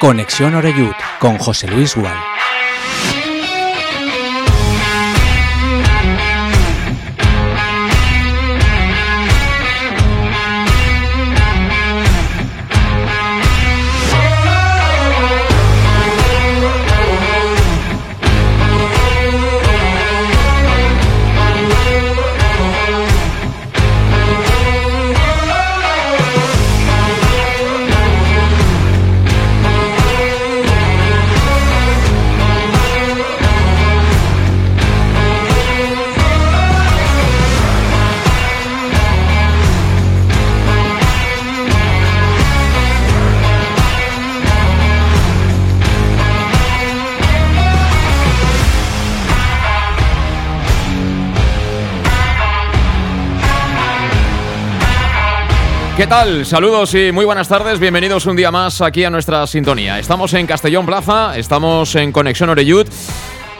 Conexión Oreyud con José Luis Gual. ¿Qué tal? Saludos y muy buenas tardes. Bienvenidos un día más aquí a nuestra sintonía. Estamos en Castellón Plaza, estamos en Conexión Oreyud.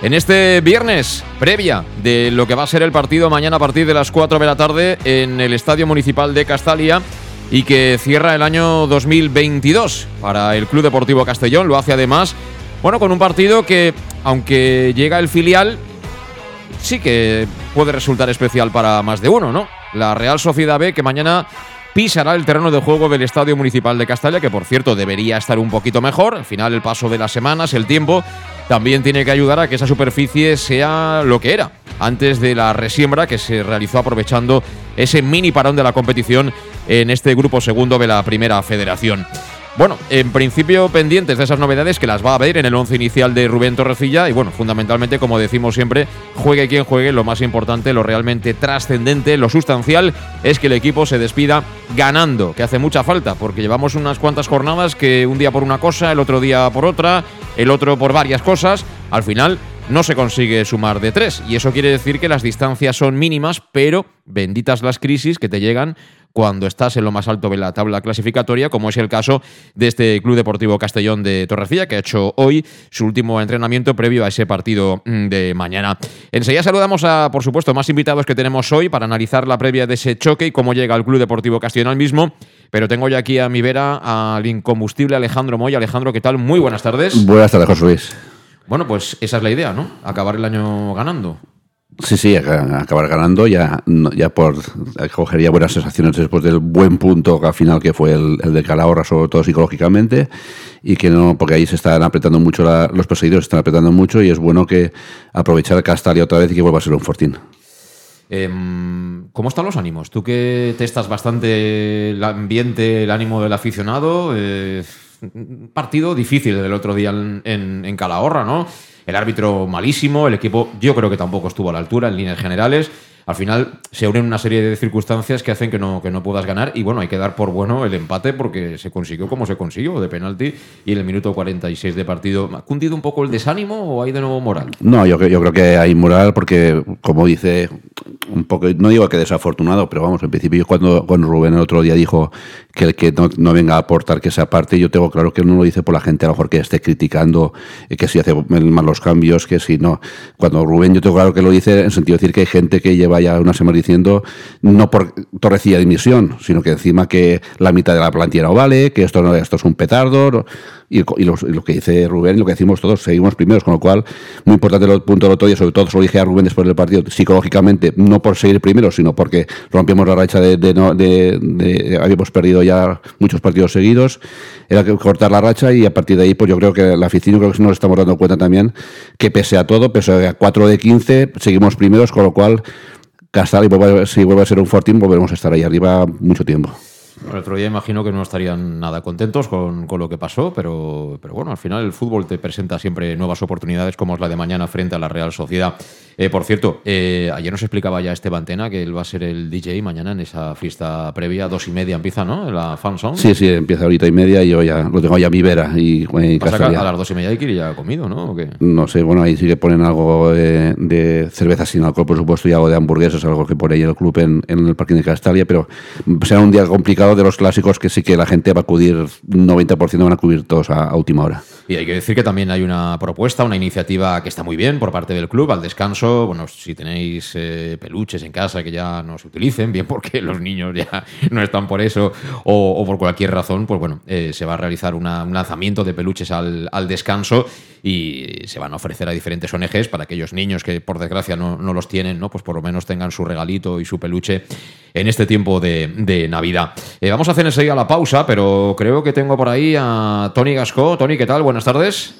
En este viernes, previa de lo que va a ser el partido mañana a partir de las 4 de la tarde en el Estadio Municipal de Castalia y que cierra el año 2022 para el Club Deportivo Castellón. Lo hace además, bueno, con un partido que, aunque llega el filial, sí que puede resultar especial para más de uno, ¿no? La Real Sociedad B que mañana pisará el terreno de juego del Estadio Municipal de Castalia, que por cierto debería estar un poquito mejor. Al final, el paso de las semanas, el tiempo, también tiene que ayudar a que esa superficie sea lo que era antes de la resiembra que se realizó aprovechando ese mini parón de la competición en este grupo segundo de la Primera Federación. Bueno, en principio pendientes de esas novedades que las va a ver en el once inicial de Rubén Torrecilla y bueno, fundamentalmente, como decimos siempre, juegue quien juegue, lo más importante, lo realmente trascendente, lo sustancial es que el equipo se despida ganando, que hace mucha falta, porque llevamos unas cuantas jornadas que un día por una cosa, el otro día por otra, el otro por varias cosas, al final no se consigue sumar de tres. Y eso quiere decir que las distancias son mínimas, pero benditas las crisis que te llegan cuando estás en lo más alto de la tabla clasificatoria, como es el caso de este Club Deportivo Castellón de Torrecilla, que ha hecho hoy su último entrenamiento previo a ese partido mm, de mañana. Enseguida saludamos a, por supuesto, más invitados que tenemos hoy para analizar la previa de ese choque y cómo llega el Club Deportivo Castellón al mismo. Pero tengo ya aquí a mi vera al incombustible Alejandro Moy. Alejandro, ¿qué tal? Muy buenas tardes. Buenas tardes, José Luis. Bueno, pues esa es la idea, ¿no? Acabar el año ganando. Sí, sí, acabar ganando ya, ya por cogería buenas sensaciones después del buen punto al final que fue el, de Calahorra, sobre todo psicológicamente, y que no, porque ahí se están apretando mucho, los perseguidores están apretando mucho y es bueno que aprovechar Castalia otra vez y que vuelva a ser un fortín. Em, ¿Cómo están los ánimos? Tú que testas bastante el ambiente, el ánimo del aficionado, eh, partido difícil del otro día en, en Calahorra, ¿no? el árbitro malísimo, el equipo yo creo que tampoco estuvo a la altura en líneas generales al final se unen una serie de circunstancias que hacen que no, que no puedas ganar y bueno, hay que dar por bueno el empate porque se consiguió como se consiguió, de penalti y en el minuto 46 de partido. ¿Ha cundido un poco el desánimo o hay de nuevo moral? No, yo, yo creo que hay moral porque, como dice, un poco, no digo que desafortunado, pero vamos, en principio cuando, cuando Rubén el otro día dijo que el que no, venga a aportar que sea parte, yo tengo claro que no lo dice por la gente a lo mejor que esté criticando que si hace mal los cambios, que si no. Cuando Rubén yo tengo claro que lo dice en sentido de decir que hay gente que lleva ya una semana diciendo, no por torrecilla de dimisión, sino que encima que la mitad de la plantilla no vale, que esto, no, esto es un petardo, y, lo, que dice Rubén y lo que decimos todos, seguimos primeros, con lo cual, muy importante el punto del otro día, sobre todo se lo dije a Rubén después del partido, psicológicamente, no por seguir primeros, sino porque rompimos la racha de, de, habíamos perdido ya muchos partidos seguidos, era que cortar la racha y a partir de ahí, pues yo creo que la afición, creo que nos estamos dando cuenta también que pese a todo, pese a 4 de 15, seguimos primeros, con lo cual Castal y si vuelve a ser un Fortín, volveremos a estar ahí arriba mucho tiempo. El otro día imagino que no estarían nada contentos con, con, lo que pasó, pero, pero bueno, al final el fútbol te presenta siempre nuevas oportunidades como es la de mañana frente a la Real Sociedad. Eh, por cierto, eh, ayer nos explicaba ya Esteban Tena que él va a ser el DJ mañana en esa fiesta previa, dos y media empieza, ¿no? La fan song. Sí, sí, empieza ahorita y media y yo ya lo tengo ya a mi vera. Y, a las dos y media hay que ir ya comido, ¿no? No sé, bueno, ahí sí que ponen algo de, cerveza sin alcohol, por supuesto, y algo de hamburguesas, algo que pone ahí el club en, en el parking de Castalia, pero será un día complicado de los clásicos que sí que la gente va a acudir, 90% van a acudir todos a, última hora. Y hay que decir que también hay una propuesta, una iniciativa que está muy bien por parte del club al descanso. Bueno, si tenéis eh, peluches en casa que ya no se utilicen, bien porque los niños ya no están por eso o, por cualquier razón, pues bueno, eh, se va a realizar un lanzamiento de peluches al, al descanso y se van a ofrecer a diferentes ONGs para aquellos niños que por desgracia no, no, los tienen, ¿no? Pues por lo menos tengan su regalito y su peluche en este tiempo de, de Navidad. Eh, vamos a hacer enseguida la pausa, pero creo que tengo por ahí a Tony Gasco. Tony, ¿qué tal? Buenas tardes.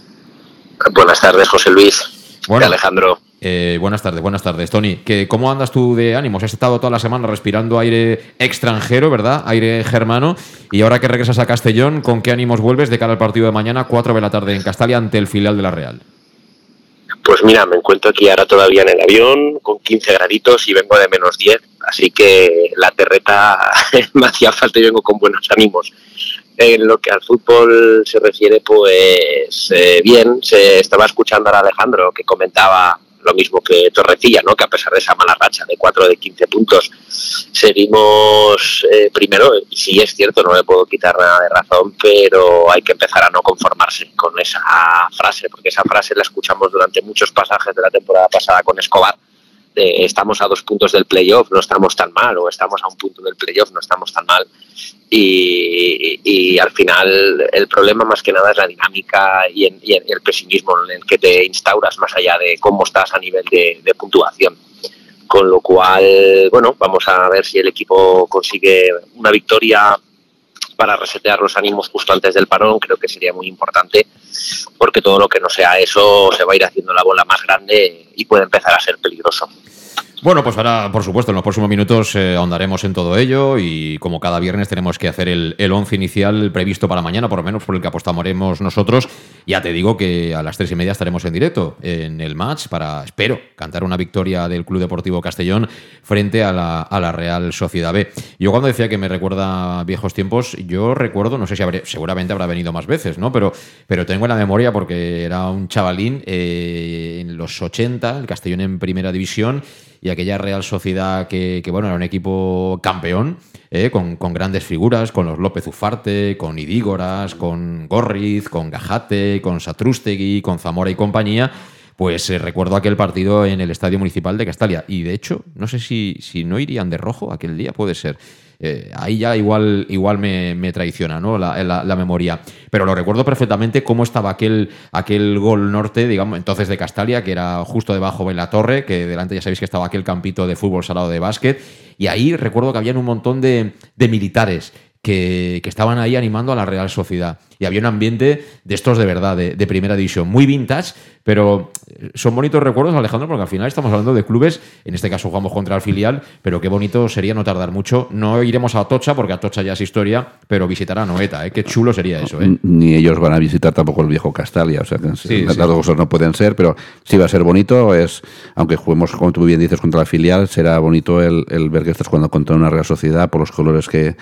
Buenas tardes, José Luis. Bueno, Alejandro. Eh, buenas tardes, buenas tardes, Tony. ¿Qué, ¿Cómo andas tú de ánimos? Has estado toda la semana respirando aire extranjero, ¿verdad? Aire germano. Y ahora que regresas a Castellón, ¿con qué ánimos vuelves de cara al partido de mañana, 4 de la tarde en Castalia, ante el filial de la Real? Pues mira, me encuentro aquí ahora todavía en el avión, con 15 graditos y vengo de menos 10. Así que la terreta me hacía falta y vengo con buenos ánimos. En lo que al fútbol se refiere, pues eh, bien, se estaba escuchando a Alejandro que comentaba lo mismo que Torrecilla, ¿no? que a pesar de esa mala racha de 4 de 15 puntos, seguimos eh, primero, y sí es cierto, no le puedo quitar nada de razón, pero hay que empezar a no conformarse con esa frase, porque esa frase la escuchamos durante muchos pasajes de la temporada pasada con Escobar, estamos a dos puntos del playoff, no estamos tan mal, o estamos a un punto del playoff, no estamos tan mal. Y, al final el problema más que nada es la dinámica y, el pesimismo en el que te instauras más allá de cómo estás a nivel de, puntuación. Con lo cual, bueno, vamos a ver si el equipo consigue una victoria para resetear los ánimos justo antes del parón, creo que sería muy importante, porque todo lo que no sea eso se va a ir haciendo la bola más grande y puede empezar a ser peligroso. Bueno, pues ahora, por supuesto, en los próximos minutos eh, ahondaremos en todo ello y como cada viernes tenemos que hacer el, el once inicial previsto para mañana, por lo menos por el que apostamos nosotros. Ya te digo que a las tres y media estaremos en directo en el match para, espero, cantar una victoria del Club Deportivo Castellón frente a la, a la Real Sociedad B. Yo cuando decía que me recuerda viejos tiempos, yo recuerdo, no sé si habré, seguramente habrá venido más veces, ¿no? Pero, pero tengo en la memoria porque era un chavalín eh, en los 80, el Castellón en primera división y aquella Real Sociedad que, bueno, era un equipo campeón, eh, con, grandes figuras, con los López Ufarte, con Idígoras, con Gorriz, con Gajate, con Satrústegui, con Zamora y compañía. Pues eh, recuerdo aquel partido en el Estadio Municipal de Castalia. Y de hecho, no sé si, si no irían de rojo aquel día, puede ser. Eh, ahí ya igual, igual me, traiciona ¿no? La, memoria. Pero lo recuerdo perfectamente cómo estaba aquel, aquel gol norte, digamos, entonces de Castalia, que era justo debajo de la torre, que delante ya sabéis que estaba aquel campito de fútbol salado de básquet. Y ahí recuerdo que habían un montón de, de militares que, estaban ahí animando a la Real Sociedad. Y había un ambiente de estos de verdad, de, primera división, muy vintage, pero son bonitos recuerdos, Alejandro, porque al final estamos hablando de clubes, en este caso jugamos contra el filial, pero qué bonito sería no tardar mucho. No iremos a Atocha, porque Atocha ya es historia, pero visitar a Noeta, ¿eh? qué chulo sería eso. ¿eh? Ni ellos van a visitar tampoco el viejo Castalia, o sea que las dos cosas no pueden ser, pero sí va a ser bonito, es aunque juguemos, como tú bien dices, contra la filial, será bonito el, el ver que estás jugando contra una Real Sociedad por los colores que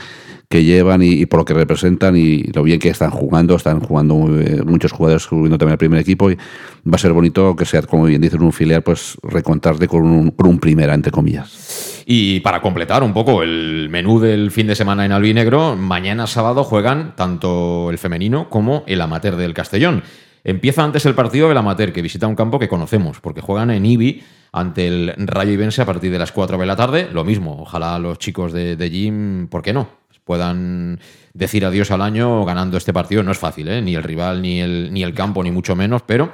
que llevan y, por lo que representan y lo bien que están jugando. Están jugando muchos jugadores subiendo también al primer equipo y va a ser bonito que sea, como bien dices, un filial, pues recontarte con un, con primera, entre comillas. Y para completar un poco el menú del fin de semana en Albinegro, mañana sábado juegan tanto el femenino como el amateur del Castellón. Empieza antes el partido del amateur, que visita un campo que conocemos, porque juegan en Ibi ante el Rayo Ibense a partir de las 4 de la tarde. Lo mismo, ojalá los chicos de, de Jim, ¿por qué no? Puedan decir adiós al año ganando este partido. No es fácil, ¿eh? ni el rival, ni el, ni el campo, ni mucho menos, pero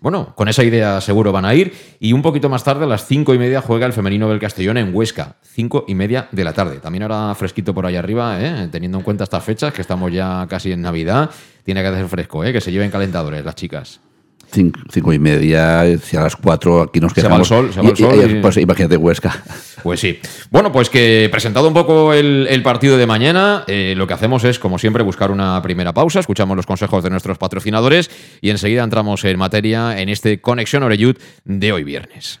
bueno, con esa idea seguro van a ir. Y un poquito más tarde, a las cinco y media, juega el femenino del Castellón en Huesca. Cinco y media de la tarde. También ahora fresquito por ahí arriba, ¿eh? teniendo en cuenta estas fechas, que estamos ya casi en Navidad. Tiene que hacer fresco, ¿eh? que se lleven calentadores las chicas cinco, y media, si a las cuatro aquí nos quedamos. Se va el sol, se va el sol. Pues imagínate Huesca. Pues sí. Bueno, pues que presentado un poco el, partido de mañana, eh, lo que hacemos es, como siempre, buscar una primera pausa, escuchamos los consejos de nuestros patrocinadores y enseguida entramos en materia en este Conexión Oreyud de hoy viernes.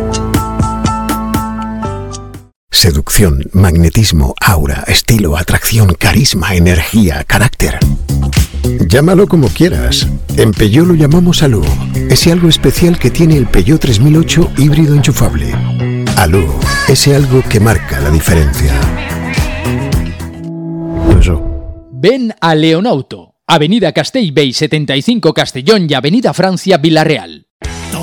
Seducción, magnetismo, aura, estilo, atracción, carisma, energía, carácter. Llámalo como quieras. En Peugeot lo llamamos Alú. Ese algo especial que tiene el Peugeot 3008 híbrido enchufable. Alú, ese algo que marca la diferencia. Eso. Ven a Leonauto, Avenida Castellbey 75 Castellón y Avenida Francia Villarreal.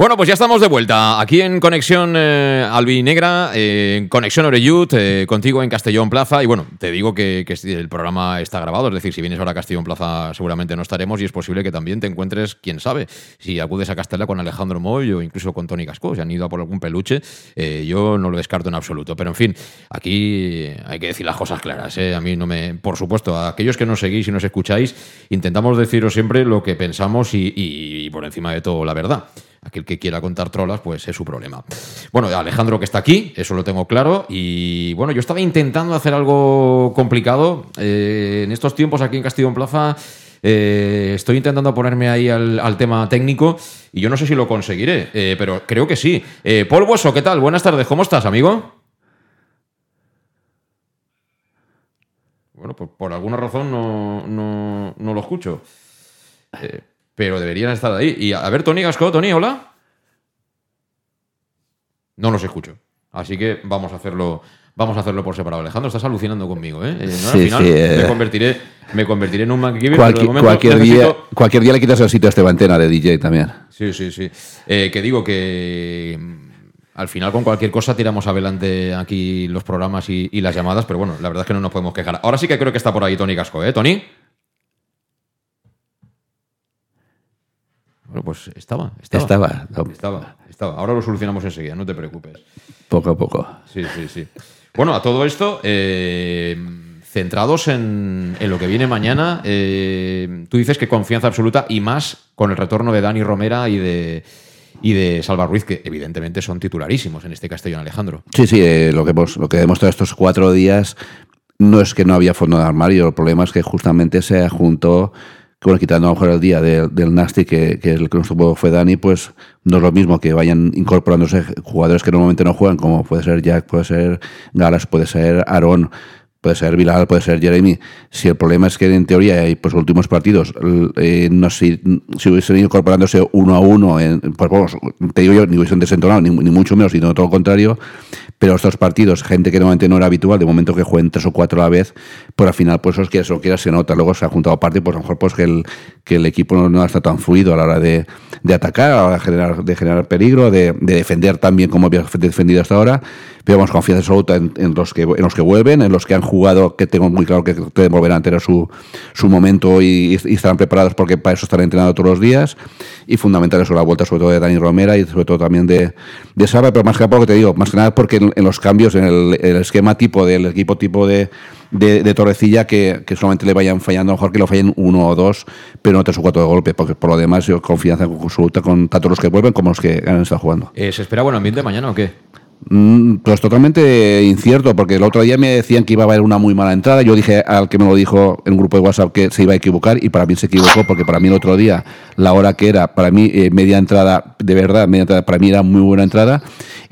Bueno, pues ya estamos de vuelta aquí en Conexión eh, Albinegra, eh, en Conexión Oreyut, eh, contigo en Castellón Plaza. Y bueno, te digo que, el programa está grabado, es decir, si vienes ahora a Castellón Plaza seguramente no estaremos y es posible que también te encuentres, quién sabe, si acudes a Castella con Alejandro Moy o incluso con Tony Casco, si han ido a por algún peluche, yo no lo descarto en absoluto. Pero en fin, aquí hay que decir las cosas claras. A mí no me. Por supuesto, a aquellos que nos seguís y nos escucháis, intentamos deciros siempre lo que pensamos y por encima de todo la verdad. Aquel que quiera contar trolas, pues es su problema. Bueno, Alejandro que está aquí, eso lo tengo claro. Y bueno, yo estaba intentando hacer algo complicado. Eh, en estos tiempos aquí en Castillo en Plaza eh, estoy intentando ponerme ahí al, tema técnico y yo no sé si lo conseguiré, eh, pero creo que sí. Paul Hueso, ¿qué tal? Buenas tardes, ¿cómo estás, amigo? Bueno, pues por alguna razón no, no, no lo escucho. Pero deberían estar ahí. Y a ver, Tony Gasco, Tony, hola. No los escucho. Así que vamos a hacerlo. Vamos a hacerlo por separado. Alejandro, estás alucinando conmigo, ¿eh? eh no, al final sí, eh. me, convertiré, me convertiré en un MacGyver. Cualquier, momento cualquier, necesito... día, cualquier día le quitas el sitio a Esteban Tena de DJ también. Sí, sí, sí. Eh, que digo que al final con cualquier cosa tiramos adelante aquí los programas y, y, las llamadas, pero bueno, la verdad es que no nos podemos quejar. Ahora sí que creo que está por ahí Tony Casco, ¿eh? Tony. Bueno, pues estaba. Estaba. Estaba. Estaba, estaba. Ahora lo solucionamos enseguida, no te preocupes. Poco a poco. Sí, sí, sí. Bueno, a todo esto, eh, centrados en, en, lo que viene mañana, eh, tú dices que confianza absoluta y más con el retorno de Dani Romera y de, y de Salva Ruiz, que evidentemente son titularísimos en este Castellón Alejandro. Sí, sí, eh, lo, que hemos, lo que he demostrado estos cuatro días no es que no había fondo de armario, el problema es que justamente se juntó bueno, quitando a lo mejor el día de, del Nasty, que, que el que nos tuvo fue Dani, pues no es lo mismo que vayan incorporándose jugadores que normalmente no juegan, como puede ser Jack, puede ser Galas, puede ser Aaron, puede ser Bilal, puede ser Jeremy. Si el problema es que en teoría y pues últimos partidos, eh, no si, si hubiesen ido incorporándose uno a uno, en, pues vamos, te digo yo, ni hubiesen desentonado, ni, ni mucho menos, sino todo lo contrario, pero estos partidos, gente que normalmente no era habitual, de momento que jueguen tres o cuatro a la vez, pues al final, pues eso que eso quiera se nota. Luego se ha juntado parte, pues a lo mejor pues que el, que el equipo no, no está tan fluido a la hora de, de atacar, a la hora de generar, de generar peligro, de, de defender también como había defendido hasta ahora. Pero vamos, confianza absoluta en, en, los que, en los que vuelven, en los que han jugado, que tengo muy claro que volverán a tener su, su momento y, y, estarán preparados porque para eso están entrenando todos los días. Y fundamental eso, la vuelta sobre todo de Dani Romera y sobre todo también de, de Saba, pero más que nada porque te digo, más que nada porque en, los cambios, en el, esquema tipo del equipo tipo de, de, de Torrecilla, que, que, solamente le vayan fallando, mejor que lo fallen uno o dos, pero no tres o cuatro de golpe, porque por lo demás yo confianza absoluta con tanto los que vuelven como los que han estado jugando. Eh, ¿Se espera buen ambiente mañana o qué? Pues totalmente incierto, porque el otro día me decían que iba a haber una muy mala entrada. Yo dije al que me lo dijo en un grupo de WhatsApp que se iba a equivocar y para mí se equivocó, porque para mí el otro día, la hora que era, para mí eh, media entrada, de verdad, media entrada, para mí era muy buena entrada.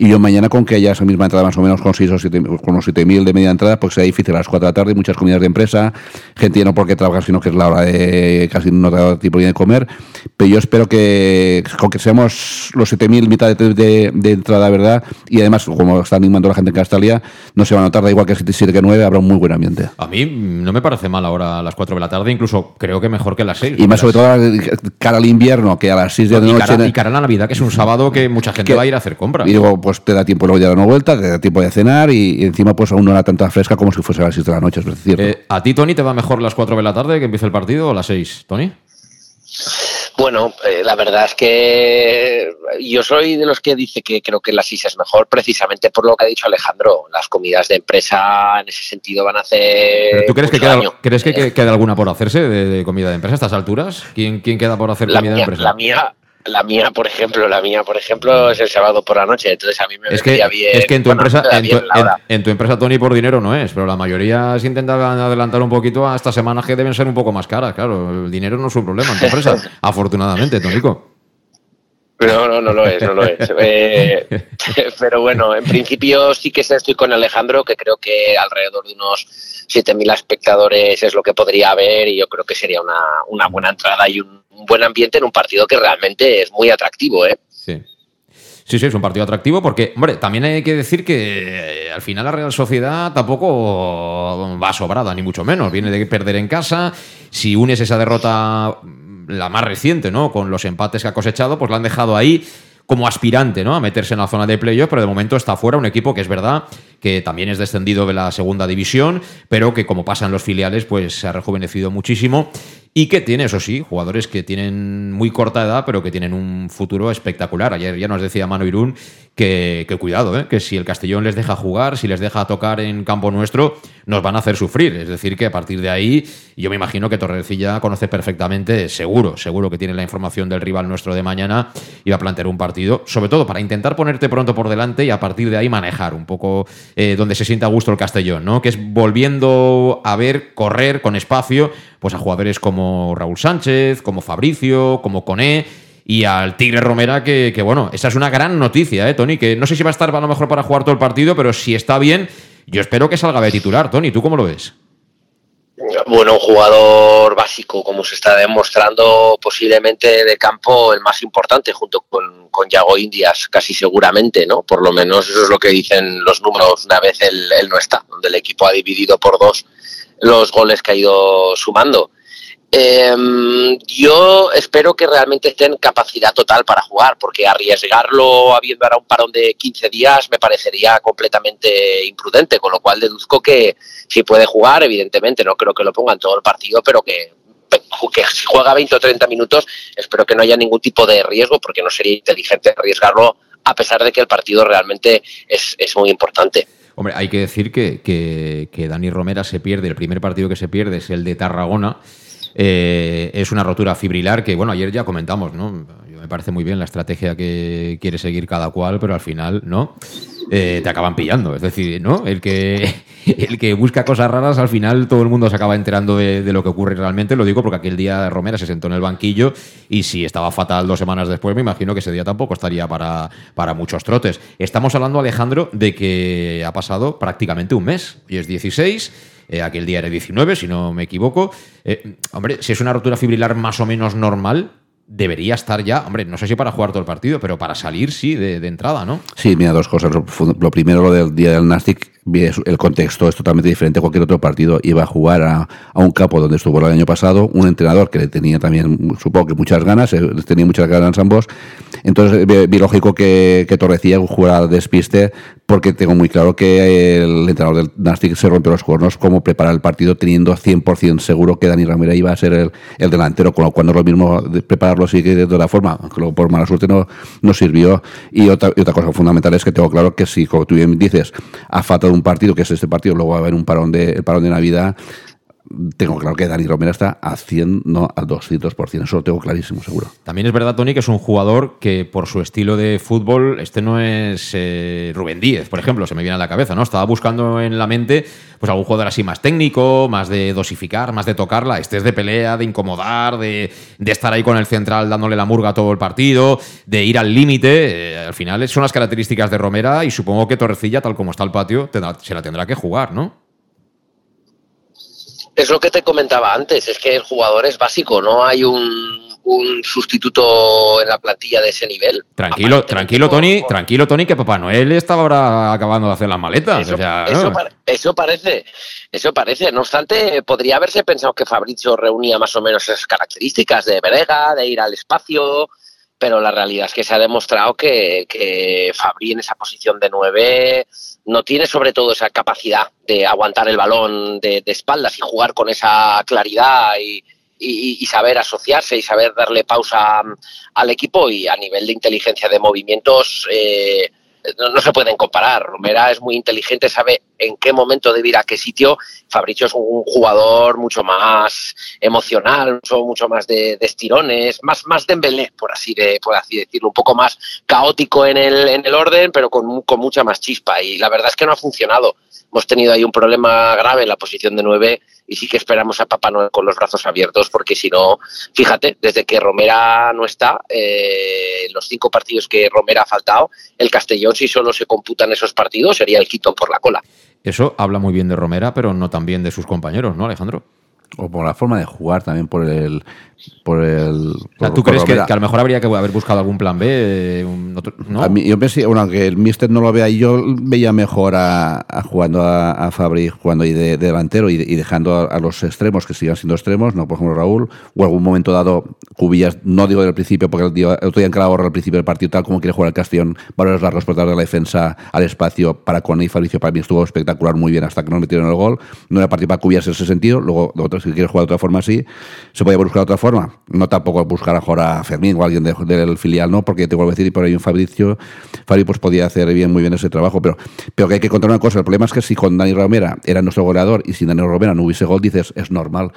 Y yo mañana con que haya esa misma entrada más o menos con 6 o 7, con los 7.000 de media entrada, pues será difícil a las 4 de la tarde, muchas comidas de empresa, gente ya no porque trabaja, sino que es la hora de casi no da tiempo de comer. Pero yo espero que con que seamos los 7.000 mitad de, de, entrada, ¿verdad? Y además, como está animando la gente en Castalia, no se va a notar, da igual que 7, 7 que 9, habrá un muy buen ambiente. A mí no me parece mal ahora a las 4 de la tarde, incluso creo que mejor que a las 6. Y más sobre todo cara al invierno, que a las 6 de la noche. Cara, y cara a la Navidad, que es un sábado que mucha gente que, va a ir a hacer compras. Y luego, pues te da tiempo luego de dar una vuelta, te da tiempo de cenar y, y, encima, pues aún no era tanta fresca como si fuese a las 6 de la noche, es cierto. Eh, ¿A ti, Tony, te va mejor las 4 de la tarde que empiece el partido o las 6, Tony? Bueno, eh, la verdad es que yo soy de los que dice que creo que la SIS es mejor precisamente por lo que ha dicho Alejandro. Las comidas de empresa en ese sentido van a hacer. ¿Tú crees, que queda, ¿crees que, queda alguna por hacerse de, comida de empresa a estas alturas? ¿Quién, quién queda por hacer comida de empresa? La mía, la mía, por ejemplo, la mía, por ejemplo, es el sábado por la noche, entonces a mí me es que, bien. Es que en tu empresa, en tu, empresa, Tony, por dinero no es, pero la mayoría se intenta adelantar un poquito a estas semanas que deben ser un poco más caras, claro. El dinero no es un problema en tu empresa, afortunadamente, Tónico. No, no, no lo es, no lo es. Eh, pero bueno, en principio sí que estoy con Alejandro, que creo que alrededor de unos 7.000 espectadores es lo que podría haber y yo creo que sería una, una buena entrada y un, buen ambiente en un partido que realmente es muy atractivo, ¿eh? Sí. Sí, sí, es un partido atractivo porque, hombre, también hay que decir que eh, al final la Real Sociedad tampoco va sobrada, ni mucho menos. Viene de perder en casa. Si unes esa derrota, la más reciente, ¿no? Con los empates que ha cosechado, pues la han dejado ahí como aspirante ¿no? a meterse en la zona de playoff, pero de momento está fuera un equipo que es verdad que también es descendido de la segunda división, pero que como pasa en los filiales, pues se ha rejuvenecido muchísimo y que tiene, eso sí, jugadores que tienen muy corta edad, pero que tienen un futuro espectacular. Ayer ya nos decía Mano Irún que, cuidado, ¿eh? que si el Castellón les deja jugar, si les deja tocar en campo nuestro, nos van a hacer sufrir. Es decir, que a partir de ahí, yo me imagino que Torrecilla conoce perfectamente, seguro, seguro que tiene la información del rival nuestro de mañana y va a plantear un partido, sobre todo para intentar ponerte pronto por delante y a partir de ahí manejar un poco eh, donde se sienta a gusto el Castellón, ¿no? Que es volviendo a ver correr con espacio pues a jugadores como Raúl Sánchez, como Fabricio, como Coné y al Tigre Romera, que, bueno, esa es una gran noticia, ¿eh, Tony? Que no sé si va a estar a lo mejor para jugar todo el partido, pero si está bien, yo espero que salga de titular, Tony. ¿Tú cómo lo ves? Bueno, un jugador básico, como se está demostrando, posiblemente de campo el más importante, junto con, con Yago Indias, casi seguramente, ¿no? Por lo menos eso es lo que dicen los números una vez él, él no está, donde el equipo ha dividido por dos los goles que ha ido sumando. Em, yo espero que realmente estén capacidad total para jugar, porque arriesgarlo habiendo ahora un parón de 15 días me parecería completamente imprudente, con lo cual deduzco que si puede jugar, evidentemente, no creo que lo pongan todo el partido, pero que, que si juega 20 o 30 minutos, espero que no haya ningún tipo de riesgo, porque no sería inteligente arriesgarlo a pesar de que el partido realmente es, es muy importante. Hombre, hay que decir que, que, Dani Romera se pierde, el primer partido que se pierde es el de Tarragona. Eh, es una rotura fibrilar que, bueno, ayer ya comentamos, ¿no? me parece muy bien la estrategia que quiere seguir cada cual, pero al final, ¿no? Eh, te acaban pillando. Es decir, ¿no? El que, el que busca cosas raras, al final todo el mundo se acaba enterando de, lo que ocurre realmente. Lo digo porque aquel día Romera se sentó en el banquillo y si estaba fatal dos semanas después, me imagino que ese día tampoco estaría para, para muchos trotes. Estamos hablando, Alejandro, de que ha pasado prácticamente un mes. Y es 16. Eh, aquel día era 19, si no me equivoco. Eh, hombre, si es una rotura fibrilar más o menos normal, debería estar ya, hombre, no sé si para jugar todo el partido, pero para salir sí de, entrada, ¿no? Sí, mira, dos cosas. Lo, primero, lo del día del Nastic, el contexto es totalmente diferente a cualquier otro partido. Iba a jugar a, un campo donde estuvo el año pasado, un entrenador que le tenía también, supongo que muchas ganas, eh, tenía muchas ganas ambos. Entonces, vi lógico que, que Torrecilla jugara despiste, porque tengo muy claro que el entrenador del Nastic se rompió los cuernos como preparar el partido teniendo 100% seguro que Dani Ramírez iba a ser el, delantero, con lo cual no es lo mismo preparar lo de otra forma, que por mala suerte no, no sirvió. Y otra, otra cosa fundamental es que tengo claro que si, como tú bien dices, ha faltado un partido, que es este partido, luego va a haber un parón de, el parón de Navidad, tengo claro que Dani Romero está a 100, no al 200%. Eso lo tengo clarísimo, seguro. También es verdad, Tony, que es un jugador que por su estilo de fútbol, este no es eh, Rubén Díez, por ejemplo, se me viene a la cabeza, ¿no? Estaba buscando en la mente pues algún jugador así más técnico, más de dosificar, más de tocarla. Este es de pelea, de incomodar, de, estar ahí con el central dándole la murga todo el partido, de ir al límite. Eh, al final son las características de Romera y supongo que Torrecilla, tal como está el patio, se la tendrá que jugar, ¿no? Es lo que te comentaba antes, es que el jugador es básico, no hay un, sustituto en la plantilla de ese nivel. Tranquilo, tranquilo, Tony, tranquilo, Tony, que Papá Noel estaba ahora acabando de hacer las maletas. Eso, parece, eso parece. No obstante, podría haberse pensado que Fabricio reunía más o menos esas características de brega, de ir al espacio, pero la realidad es que se ha demostrado que, que Fabri en esa posición de nueve no tiene sobre todo esa capacidad de aguantar el balón de, espaldas y jugar con esa claridad y, y, saber asociarse y saber darle pausa al equipo y a nivel de inteligencia de movimientos eh, no, se pueden comparar. Romera es muy inteligente, sabe en qué momento debe ir a qué sitio. Fabricio es un jugador mucho más emocional, mucho, mucho más de, estirones, más, más de embelé, por así, de, por así decirlo, un poco más caótico en el, en el orden, pero con, con mucha más chispa. Y la verdad es que no ha funcionado. Hemos tenido ahí un problema grave en la posición de nueve y sí que esperamos a Papá Noel con los brazos abiertos porque si no, fíjate, desde que Romera no está, eh, los cinco partidos que Romera ha faltado, el Castellón si solo se computan esos partidos sería el quito por la cola. Eso habla muy bien de Romera, pero no tan bien de sus compañeros, ¿no, Alejandro? O por la forma de jugar, también por el, por el. ¿Tú crees que, a lo mejor habría que haber buscado algún plan B? Eh, yo pensé, bueno, que el Mister no lo vea, yo veía mejor a, jugando a, Fabri, jugando ahí de, delantero y, dejando a, los extremos que sigan siendo extremos, no por ejemplo Raúl, o algún momento dado Cubillas, no digo del principio, porque el, el otro día en cada hora al principio del partido, tal como quiere jugar el Castellón, valores largos por de la defensa al espacio para con y Fabricio, para mí estuvo espectacular, muy bien, hasta que nos metieron el gol. No era partido para Cubillas en ese sentido, luego, si quiere jugar de otra forma así, se podía buscar de otra forma no tampoco buscar a a Fermín o alguien del filial, ¿no? Porque te vuelvo a decir, y por ahí un Fabricio, Fabri pues podía hacer bien, muy bien ese trabajo, pero, pero que hay que contar una cosa, el problema es que si con Dani Romera era nuestro goleador y si Dani Romera no hubiese gol, dices, es normal.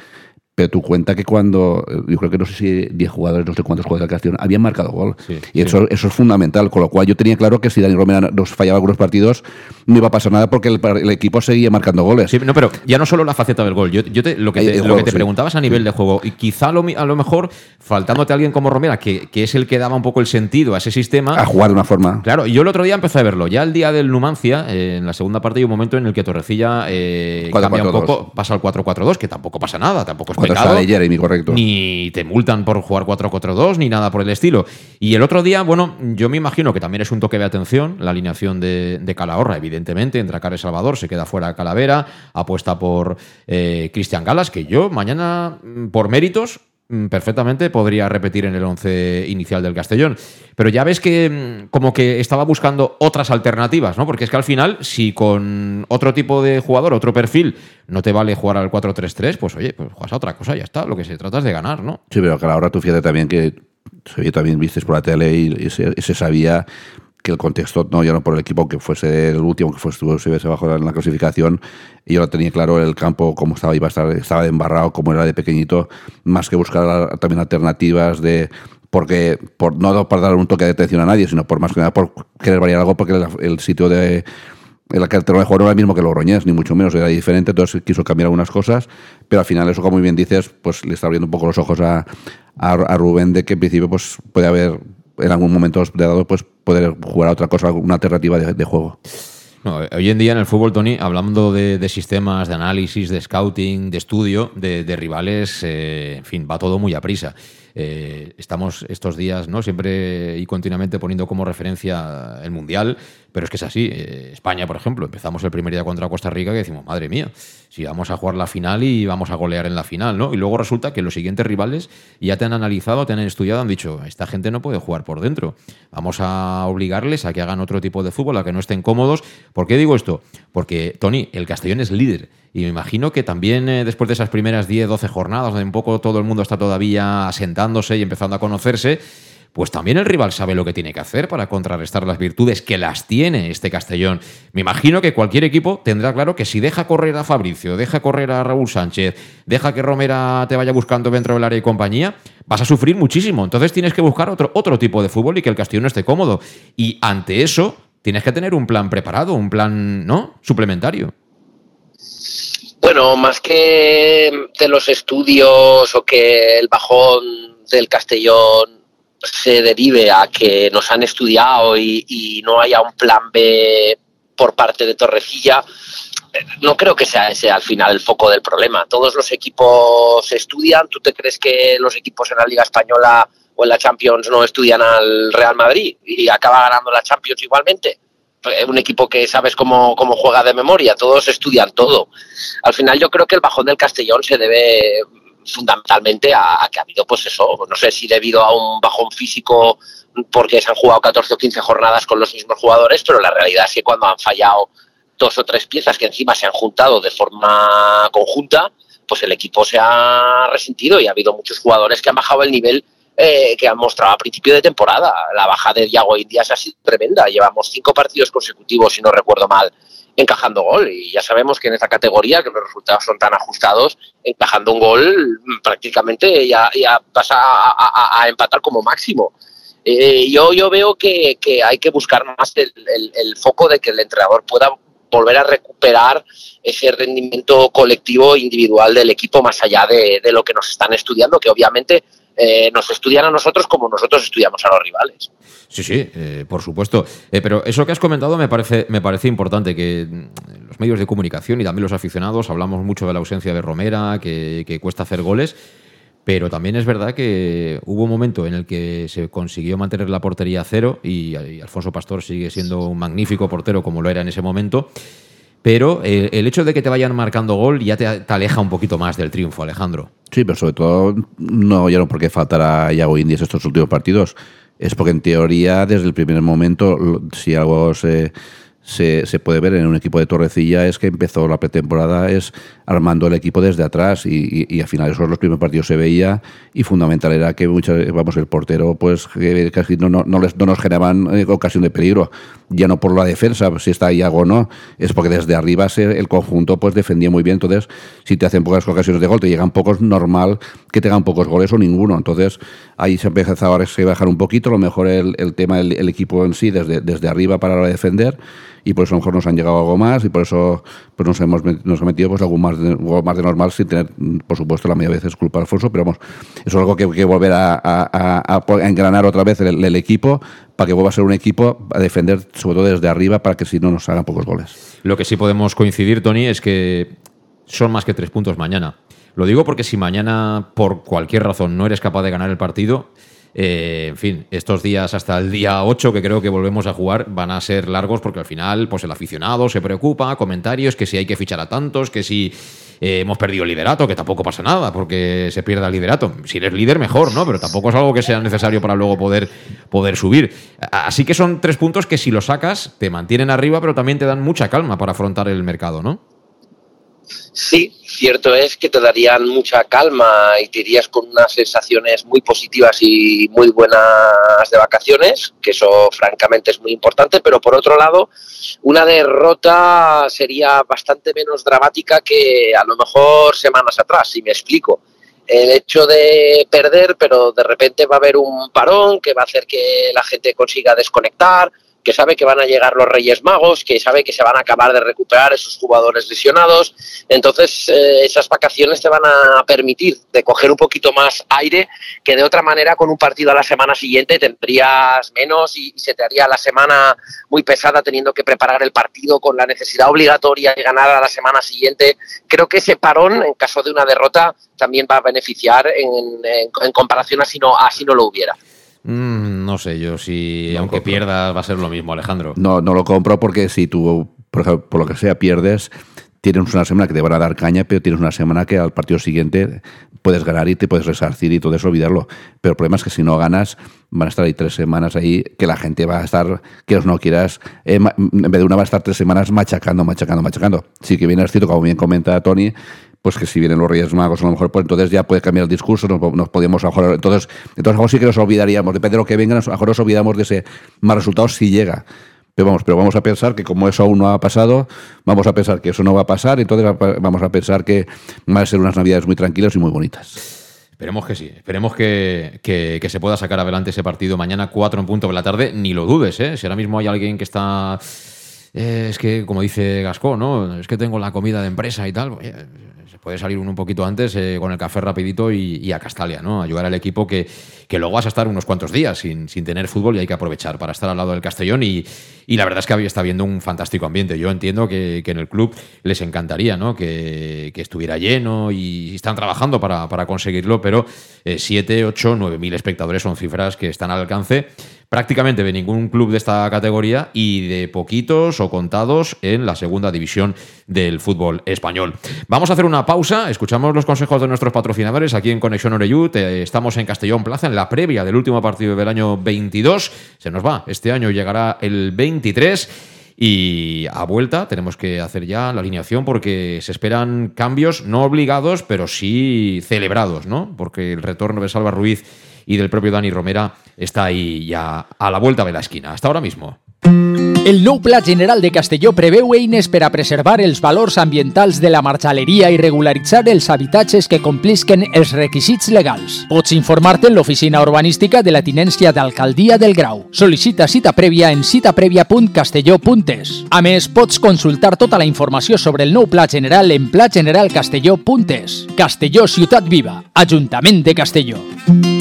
Pero tú cuenta que cuando, yo creo que no sé si 10 jugadores, no sé cuántos jugadores del Castellón, habían marcado gol. y eso, eso es fundamental. Con lo cual yo tenía claro que si Dani Romero nos fallaba algunos partidos, no iba a pasar nada porque el, equipo seguía marcando goles. Sí, no, pero ya no solo la faceta del gol. Yo, yo te, lo que te, lo que te preguntabas a nivel de juego, y quizá a lo, a lo mejor, faltándote a alguien como Romera, que, que, es el que daba un poco el sentido a ese sistema. A jugar de una forma. Claro, yo el otro día empecé a verlo. Ya el día del Numancia, eh, en la segunda parte, hay un momento en el que Torrecilla eh, cambia un poco, pasa al 4-4-2, que tampoco pasa nada, tampoco es pecado. Correcto. Ni te multan por jugar 4-4-2 ni nada por el estilo. Y el otro día, bueno, yo me imagino que también es un toque de atención la alineación de, Calahorra, evidentemente. Entra Care Salvador, se queda fuera Calavera, apuesta por eh, Cristian Galas, que yo mañana, mm, por méritos, perfectamente podría repetir en el once inicial del Castellón. Pero ya ves que mm, como que estaba buscando otras alternativas, ¿no? Porque es que al final, si con otro tipo de jugador, otro perfil, no te vale jugar al 4-3-3, pues oye, pues juegas a otra cosa, ya está. Lo que se trata es de ganar, ¿no? Sí, pero que ahora tú fíjate también que se también vistes por la tele y, se, sabía que el contexto, no ya no por el equipo, que fuese el último, que fuese, bajo en la clasificación, y yo lo tenía claro el campo, cómo estaba, iba a estar, estaba embarrado, como era de pequeñito, más que buscar también alternativas de porque por no para dar un toque de atención a nadie, sino por más que nada por querer variar algo, porque el, sitio de el terreno de juego no era el mismo que Logroñés, ni mucho menos, era diferente, entonces quiso cambiar algunas cosas, pero al final eso, como muy bien dices, pues le está abriendo un poco los ojos a, a, Rubén de que en principio pues puede haber en algún momento dado pues poder jugar a otra cosa, una alternativa de, juego. hoy en día en el fútbol, Tony, hablando de, sistemas de análisis, de scouting, de estudio, de, rivales, eh, en fin, va todo muy a prisa. Eh, estamos estos días, ¿no? Siempre y continuamente poniendo como referencia el Mundial, pero es que es así. Eh, España, por ejemplo, empezamos el primer día contra Costa Rica y decimos, madre mía, si vamos a jugar la final y vamos a golear en la final, ¿no? Y luego resulta que los siguientes rivales ya te han analizado, te han estudiado, han dicho, esta gente no puede jugar por dentro. Vamos a obligarles a que hagan otro tipo de fútbol, a que no estén cómodos. ¿Por qué digo esto? Porque, Tony, el Castellón es líder. Y me imagino que también eh, después de esas primeras 10, 12 jornadas, donde un poco todo el mundo está todavía asentándose y empezando a conocerse, pues también el rival sabe lo que tiene que hacer para contrarrestar las virtudes que las tiene este Castellón. Me imagino que cualquier equipo tendrá claro que si deja correr a Fabricio, deja correr a Raúl Sánchez, deja que Romera te vaya buscando dentro del área y compañía, vas a sufrir muchísimo. Entonces tienes que buscar otro, otro tipo de fútbol y que el Castellón esté cómodo. Y ante eso tienes que tener un plan preparado, un plan, ¿no? Suplementario. Bueno, más que de los estudios o que el bajón del Castellón se derive a que nos han estudiado y, no haya un plan B por parte de Torrecilla, no creo que sea ese al final el foco del problema. Todos los equipos estudian. ¿Tú te crees que los equipos en la Liga Española o en la Champions no estudian al Real Madrid y acaba ganando la Champions igualmente? Un equipo que sabes cómo, cómo juega de memoria, todos estudian todo. Al final yo creo que el bajón del Castellón se debe fundamentalmente a, que ha habido, pues eso, no sé si debido a un bajón físico porque se han jugado 14 o 15 jornadas con los mismos jugadores, pero la realidad es que cuando han fallado dos o tres piezas que encima se han juntado de forma conjunta, pues el equipo se ha resentido y ha habido muchos jugadores que han bajado el nivel eh, que han mostrado a principio de temporada. La baja de Diago Indias ha sido tremenda. Llevamos cinco partidos consecutivos, si no recuerdo mal, encajando gol. Y ya sabemos que en esta categoría, que los resultados son tan ajustados, encajando un gol mm, prácticamente ya, ya pasa a, empatar como máximo. Eh, yo, yo veo que, hay que buscar más el, foco de que el entrenador pueda volver a recuperar ese rendimiento colectivo individual del equipo más allá de, lo que nos están estudiando, que obviamente eh, nos estudian a nosotros como nosotros estudiamos a los rivales. Sí, sí, eh, por supuesto. Eh, pero eso que has comentado me parece, me parece importante, que mm, los medios de comunicación y también los aficionados hablamos mucho de la ausencia de Romera, que, cuesta hacer goles. Pero también es verdad que hubo un momento en el que se consiguió mantener la portería a cero y, Alfonso Pastor sigue siendo un magnífico portero como lo era en ese momento. Pero el, hecho de que te vayan marcando gol ya te, aleja un poquito más del triunfo, Alejandro. Sí, pero sobre todo no oyeron por qué faltará Yago Indies estos últimos partidos. Es porque en teoría, desde el primer momento, si algo se, se, se, puede ver en un equipo de Torrecilla es que empezó la pretemporada es armando el equipo desde atrás y, y, al final esos los primeros partidos se veía y fundamental era que muchas, vamos el portero pues casi no, no, no, les, no nos generaban eh, ocasión de peligro. Ya no por la defensa si está Iago o no es porque desde arriba se, el conjunto pues defendía muy bien. Entonces si te hacen pocas ocasiones de gol te llegan pocos normal que tengan pocos goles o ninguno. Entonces ahí se empieza ahora a bajar un poquito. Lo mejor el, el tema el, equipo en sí desde, desde arriba para defender y por eso a lo mejor nos han llegado algo más y por eso pues nos hemos nos ha metido pues algo más de, más de normal sin tener por supuesto la mayoría veces culpa de Alfonso pero vamos eso es algo que que volver a, a, engranar otra vez el, equipo para que vuelva a ser un equipo a defender sobre todo desde arriba para que si no nos hagan pocos goles. Lo que sí podemos coincidir Tony es que son más que tres puntos mañana. Lo digo porque si mañana por cualquier razón no eres capaz de ganar el partido eh, en fin, estos días hasta el día 8, que creo que volvemos a jugar, van a ser largos porque al final pues el aficionado se preocupa, comentarios, que si hay que fichar a tantos, que si eh, hemos perdido liderato, que tampoco pasa nada porque se pierda el liderato. Si eres líder, mejor, ¿no? Pero tampoco es algo que sea necesario para luego poder, poder subir. Así que son tres puntos que si los sacas te mantienen arriba, pero también te dan mucha calma para afrontar el mercado, ¿no? Sí, cierto es que te darían mucha calma y te irías con unas sensaciones muy positivas y muy buenas de vacaciones, que eso francamente es muy importante, pero por otro lado, una derrota sería bastante menos dramática que a lo mejor semanas atrás, si me explico. El hecho de perder, pero de repente va a haber un parón que va a hacer que la gente consiga desconectar, que sabe que van a llegar los Reyes Magos, que sabe que se van a acabar de recuperar esos jugadores lesionados. Entonces, eh, esas vacaciones te van a permitir de coger un poquito más aire, que de otra manera con un partido a la semana siguiente tendrías menos y, se te haría la semana muy pesada teniendo que preparar el partido con la necesidad obligatoria de ganar a la semana siguiente. Creo que ese parón, en caso de una derrota, también va a beneficiar en, comparación a si no, a si no lo hubiera. Mm, no sé yo si, aunque pierdas, va a ser lo mismo, Alejandro. No, no lo compro porque si tú, por ejemplo, por lo que sea, pierdes, tienes una semana que te van a dar caña, pero tienes una semana que al partido siguiente puedes ganar y te puedes resarcir y todo eso, olvidarlo. Pero el problema es que si no ganas, van a estar ahí tres semanas ahí que la gente va a estar, quieras o no quieras, eh, en vez de una va a estar tres semanas machacando, machacando, machacando. Sí que viene cierto, como bien comenta Tony, pues que si vienen los Reyes Magos, a lo mejor pues entonces ya puede cambiar el discurso, nos, nos podíamos mejor, entonces, entonces a lo sí que nos olvidaríamos, depende de lo que venga, a lo mejor nos olvidamos de ese mal resultado si llega. Pero vamos, pero vamos a pensar que como eso aún no ha pasado, vamos a pensar que eso no va a pasar, entonces vamos a pensar que van a ser unas navidades muy tranquilas y muy bonitas. Esperemos que sí, esperemos que, que, se pueda sacar adelante ese partido mañana 4 en punto de la tarde, ni lo dudes, ¿eh? si ahora mismo hay alguien que está... Eh, es que, como dice Gascó, ¿no? Es que tengo la comida de empresa y tal puede salir uno un poquito antes eh, con el café rapidito y, a Castalia, ¿no? Ayudar al equipo que, que luego vas a estar unos cuantos días sin, sin, tener fútbol y hay que aprovechar para estar al lado del Castellón y, y la verdad es que está viendo un fantástico ambiente. Yo entiendo que, que en el club les encantaría, ¿no? Que, que estuviera lleno y están trabajando para, para conseguirlo, pero 7, 8, 9 mil espectadores son cifras que están al alcance prácticamente de ningún club de esta categoría y de poquitos o contados en la segunda división del fútbol español. Vamos a hacer una pausa, escuchamos los consejos de nuestros patrocinadores aquí en Conexión Oreyut. Estamos en Castellón Plaza en la previa del último partido del año 22. Se nos va, este año llegará el 23. Y a vuelta tenemos que hacer ya la alineación porque se esperan cambios no obligados, pero sí celebrados, ¿no? Porque el retorno de Salva Ruiz y del propio Dani Romera está ahí ya a la vuelta de la esquina. Hasta ahora mismo. El nou Pla General de Castelló preveu eines per a preservar els valors ambientals de la marxaleria i regularitzar els habitatges que complisquen els requisits legals. Pots informar-te en l'oficina urbanística de la tinència d'alcaldia del Grau. Sol·licita cita prèvia en citaprèvia.castelló.es. A més, pots consultar tota la informació sobre el nou Pla General en plageneralcastelló.es. Castelló Ciutat Viva, Ajuntament de Castelló.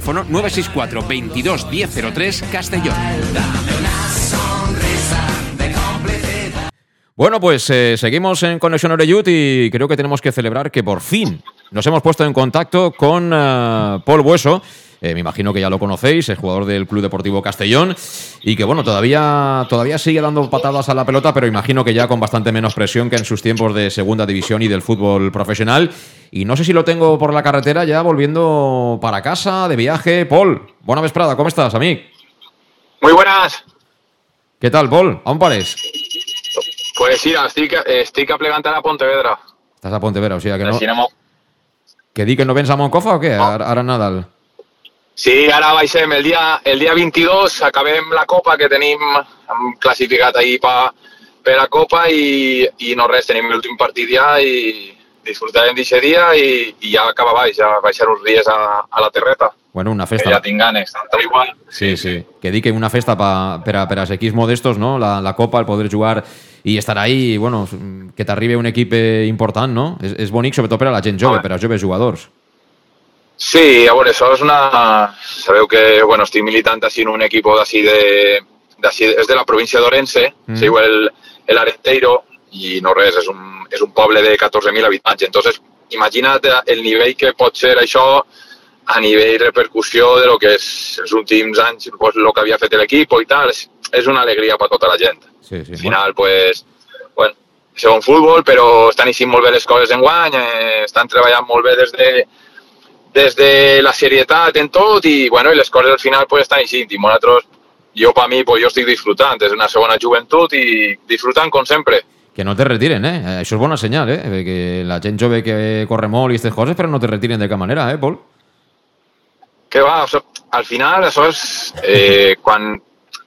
964 22 1003 Castellón. Bueno, pues eh, seguimos en Conexión Oreyut y creo que tenemos que celebrar que por fin nos hemos puesto en contacto con uh, Paul Bueso. Eh, me imagino que ya lo conocéis, es jugador del Club Deportivo Castellón y que bueno, todavía, todavía sigue dando patadas a la pelota, pero imagino que ya con bastante menos presión que en sus tiempos de segunda división y del fútbol profesional. Y no sé si lo tengo por la carretera ya volviendo para casa, de viaje. Paul, buena vesprada, ¿cómo estás, amigo? Muy buenas. ¿Qué tal, Paul? ¿Aún pares? Pues sí, estic, estic a a Pontevedra. Estàs a Pontevedra, o sigui que no... Si no que di que no vens a Moncofa o què, No. ara, ara Nadal? Sí, ara baixem el dia, el dia 22, acabem la Copa que tenim hem classificat ahir pa, per a Copa i, i no res, tenim l'últim partit ja i disfrutarem d'aquest dia i, i ja acaba baix, ja baixar uns dies a, a la terreta, Bueno, una que festa... ja tinc ganes, tant igual. Sí, sí. Que di que una festa pa, per, a, per als equips modestos, no? La, la Copa, el poder jugar i estar ahí, bueno, que t'arribi un equip eh, important, no? És, és bonic, sobretot per a la gent jove, per als joves jugadors. Sí, a veure, això és una... Sabeu que, bueno, estic militant així en un equip d'ací de... d'ací, és de la província d'Orense, Mm. se diu el, el Arenteiro, i no res, és un, és un poble de 14.000 habitants. Entonces, imagina't el nivell que pot ser això a nivell repercussió de lo que és els últims anys, pues, lo que havia fet l'equip i tal, és, és una alegria per tota la gent. Sí, sí. Al final, pues, bueno, segon futbol, però estan eixint molt bé les coses en guany, eh, estan treballant molt bé des de, des de la serietat en tot i, bueno, i les coses al final pues, estan eixint. I nosaltres, jo per mi, pues, jo estic disfrutant, és una segona joventut i disfrutant com sempre. Que no te retiren, eh? Això és bona senyal, eh? Que la gent jove que corre molt i aquestes coses, però no te retiren de cap manera, eh, Paul? Que va, això, al final això és eh, quan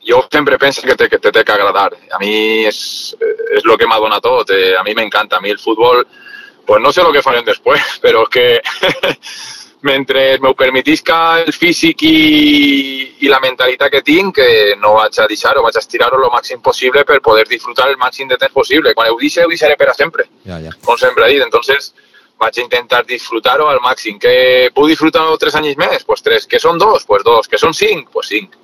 jo sempre penso que te, que te té que agradar. A mi és, és el que m'ha donat tot, eh, a mi m'encanta. A mi el futbol, pues no sé el que farem després, però és que mentre m'ho permetisca el físic i, i la mentalitat que tinc, que no vaig a deixar-ho, vaig a estirar-ho el màxim possible per poder disfrutar el màxim de temps possible. Quan ho deixi, ho deixaré per a sempre Ja, ja. com sempre he dit. Entonces, vaig a intentar disfrutar-ho al màxim. Que puc disfrutar-ho tres anys més? Pues tres. Que són dos? Pues dos. Que són cinc? Pues cinc.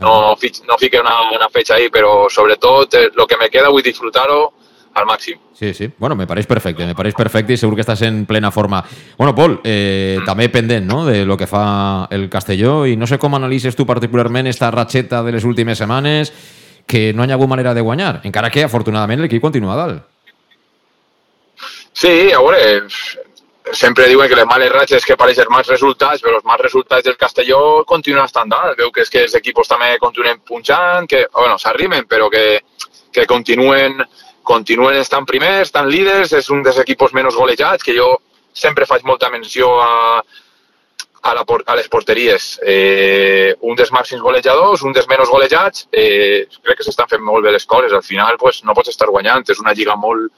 No, fi- no fique una, una fecha ahí, però sobretot lo que me queda vull disfrutar-ho al màxim. Sí, sí. Bueno, me pareix perfecte, me pareix perfecte i segur que estàs en plena forma. Bueno, Pol, eh, també pendent no? de lo que fa el Castelló i no sé com analitzes tu particularment esta ratxeta de les últimes setmanes que no hi ha hagut manera de guanyar, encara que afortunadament l'equip continua dalt. Sí, a veure, sempre diuen que les males ratxes que pareixen mals resultats, però els mals resultats del Castelló continuen estant dalt. Veu que és que els equipos també continuen punxant, que, bueno, s'arrimen, però que, que continuen continuen estant primers, estan líders, és un dels equipos menys golejats, que jo sempre faig molta menció a, a, la, a les porteries. Eh, un dels màxims golejadors, un dels menys golejats, eh, crec que s'estan fent molt bé les coses. Al final pues, no pots estar guanyant, és una lliga molt,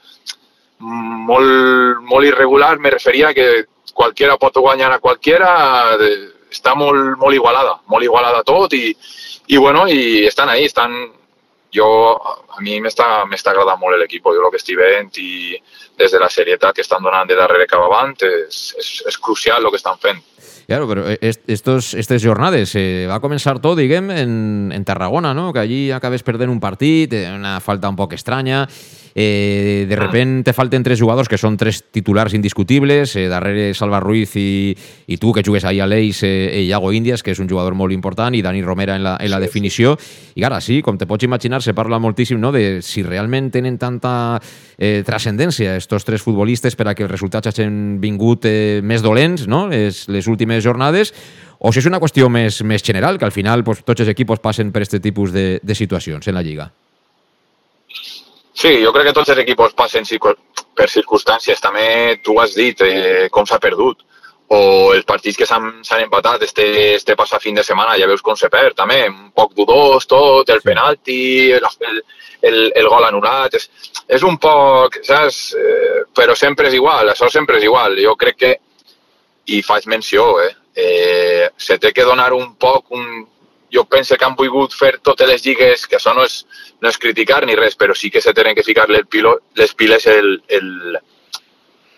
molt, molt irregular, me referia que qualquiera pot guanyar a qualquiera, està molt, molt igualada, molt igualada tot i, i bueno, i estan ahí, estan... Jo, a mi m'està agradant molt l'equip, jo el que estic veient i des de la serietat que estan donant de darrere cap avant és, és, és crucial el que estan fent. Claro, pero estos, estas jornades eh, va a comenzar todo, diguem, en, en Tarragona, ¿no? Que allí acabes perder un partido, una falta un poco extraña, eh, de ah. repente falten tres jugadors que són tres titulars indiscutibles, eh, darrere Salva Ruiz i, i tu, que jugues ahí a l'Eix, eh, Iago Índies, que és un jugador molt important, i Dani Romera en la, en la sí, definició. Sí. I ara sí, com te pots imaginar, se parla moltíssim no, de si realment tenen tanta eh, transcendència estos tres futbolistes per a que els resultats hagin vingut eh, més dolents no? les, les últimes jornades, o si és una qüestió més, més general, que al final pues, tots els equipos passen per aquest tipus de, de situacions en la Lliga. Sí, jo crec que tots els equips passen per circumstàncies. També tu has dit eh, com s'ha perdut o els partits que s'han empatat este, este passat fin de setmana, ja veus com se perd també, un poc dudós tot, el penalti, el, el, el gol anul·lat, és, és un poc, saps? Eh, però sempre és igual, això sempre és igual. Jo crec que, i faig menció, eh, eh, se té que donar un poc un, jo penso que han volgut fer totes les lligues, que això no és, no és criticar ni res, però sí que se tenen que ficar les, pilo, les piles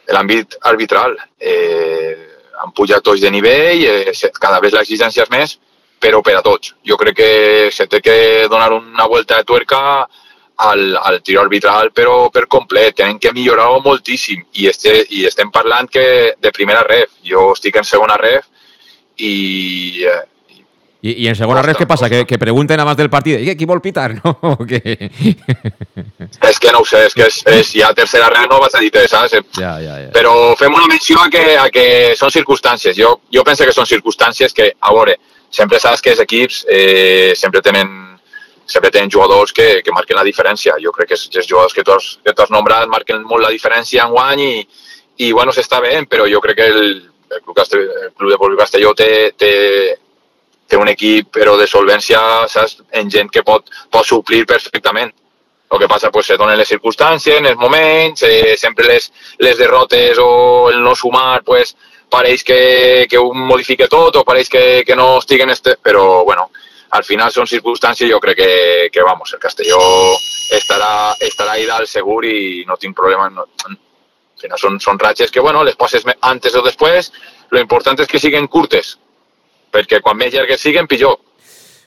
l'àmbit arbitral. Eh, han pujat tots de nivell, eh, cada vegada l'exigència és més, però per a tots. Jo crec que se té que donar una volta de tuerca al, al tiro arbitral, però per complet. Tenen que millorar-ho moltíssim i, este, i estem parlant que de primera ref. Jo estic en segona ref i, i, i en segona res, què passa? Que, que pregunten abans del partit, i qui vol pitar, no? O què? És que no sé, és que és, és ja tercera res no vas a dir saps? Ja, ja, ja. Però fem una menció a que, a que són circumstàncies. Jo, jo penso que són circumstàncies que, a veure, sempre saps que els equips eh, sempre tenen sempre tenen jugadors que, que marquen la diferència. Jo crec que els, jugadors que tu, has, que tu has nombrat marquen molt la diferència en guany i, i bueno, s'està bé, però jo crec que el, el Club, Castell, el Club de Pol Castelló té, té, té un equip però de solvència saps? en gent que pot, pot suplir perfectament. El que passa pues, se donen les circumstàncies, en els moments, eh, sempre les, les derrotes o el no sumar pues, pareix que, que ho modifique tot o pareix que, que no estiguen... Este... Però, bueno, al final són circumstàncies, jo crec que, que vamos, el Castelló estarà, estarà ahí dalt segur i no tinc problema. No, final són, són ratxes que, bueno, les passes antes o després, lo important és que siguen curtes, perquè quan més llargues siguen, pitjor.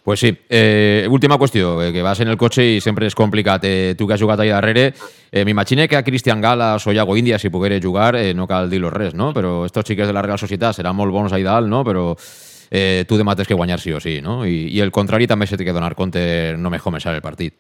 Pues sí. Eh, última qüestió, eh, que vas en el cotxe i sempre és complicat. Eh, tu que has jugat allà darrere, eh, m'imagine que a Cristian Galas o Iago Índia, si poguera jugar, eh, no cal dir-los res, no? Però estos xiques de la Real Societat seran molt bons ahí dalt, no? Però eh, tu demà tens que guanyar sí o sí, no? I, i el contrari també se que donar compte només començar el partit.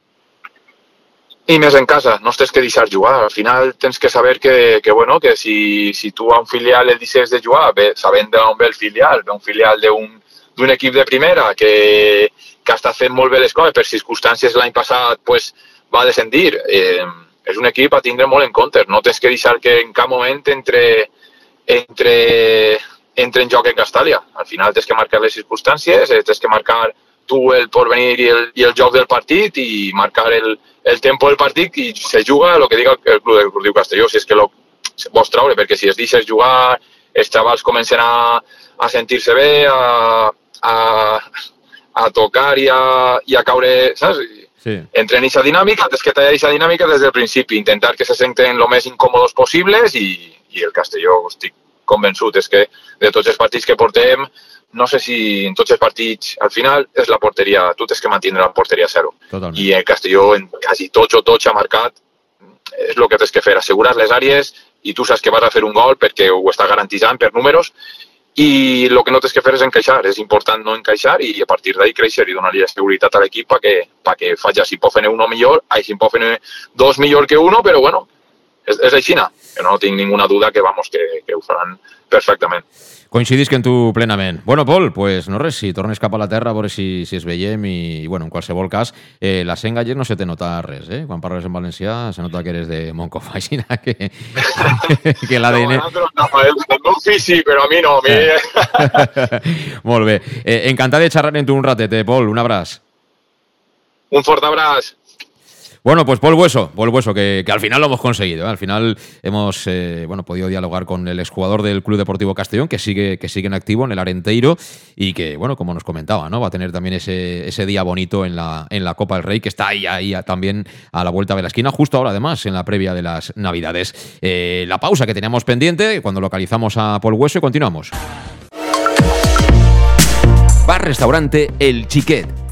I més en casa, no tens que deixar jugar. Al final tens que saber que, que, bueno, que si, si tu a un filial el deixes de jugar, bé, sabent d'on ve el filial, ve un filial d'un equip de primera que, que està fent molt bé les coses, per circumstàncies l'any passat pues, va descendir. Eh, és un equip a tindre molt en compte. No tens que deixar que en cap moment entre, entre, entre en joc en Castàlia. Al final tens que marcar les circumstàncies, eh, tens que marcar tu el porvenir i el, i el joc del partit i marcar el, el tempo del partit i se juga el que diga el Club Deportiu Castelló, si és que lo vols traure, perquè si es deixes jugar, els xavals comencen a, a sentir-se bé, a, a, a tocar i a, i a caure, saps? Sí. Entren en aquesta dinàmica, tens que tallar aquesta dinàmica des del principi, intentar que se senten el més incòmodes possibles i, i el Castelló, estic convençut, és que de tots els partits que portem, no sé si en tots els partits, al final és la porteria, tu tens que mantindre la porteria a zero. Totalment. I el Castelló en quasi tots o tots ha marcat, és el que tens que fer, assegurar les àrees i tu saps que vas a fer un gol perquè ho està garantitzant per números i el que no tens que fer és encaixar, és important no encaixar i a partir d'ahí créixer i donar-li seguretat a l'equip perquè, perquè faci si pot fer uno millor, ai, si pot fer dos millor que uno, però bueno, és, és així, que no tinc ninguna duda que, vamos, que, que ho faran perfectament. Coincidís que en tu plenament. Bueno, Pol, pues no res, si tornes cap a la terra a veure si, si es veiem i, bueno, en qualsevol cas, eh, la sent no se te nota res, eh? Quan parles en valencià se nota que eres de Moncof, així que, que l'ADN... No, no, fill sí, però a mi no. A mi... Eh. Molt bé. Eh, encantat de xerrar en tu un ratet, eh, Pol, un abraç. Un fort abraç. Bueno, pues Paul Hueso, Paul Hueso, que, al final lo hemos conseguido. ¿eh? Al final hemos eh, bueno, podido dialogar con el exjugador del Club Deportivo Castellón, que sigue, que sigue en activo en el Arenteiro y que, bueno, como nos comentaba, ¿no? Va a tener también ese, ese día bonito en la, en la Copa del Rey, que está ahí, ahí también a la vuelta de la esquina, justo ahora además, en la previa de las Navidades. Eh, la pausa que teníamos pendiente, cuando localizamos a Paul Hueso y continuamos. Bar Restaurante El Chiquet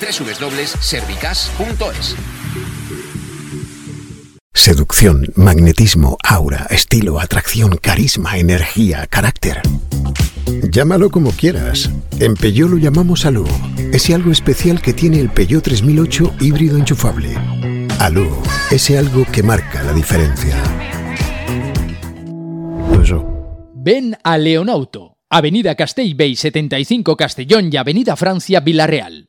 www.servicas.es. Seducción, magnetismo, aura, estilo, atracción, carisma, energía, carácter. Llámalo como quieras. En Peugeot lo llamamos Alu. Ese algo especial que tiene el Peugeot 3008 híbrido enchufable. Alu, ese algo que marca la diferencia. Ven a Leonauto, Avenida Castell Bay 75 Castellón y Avenida Francia Villarreal.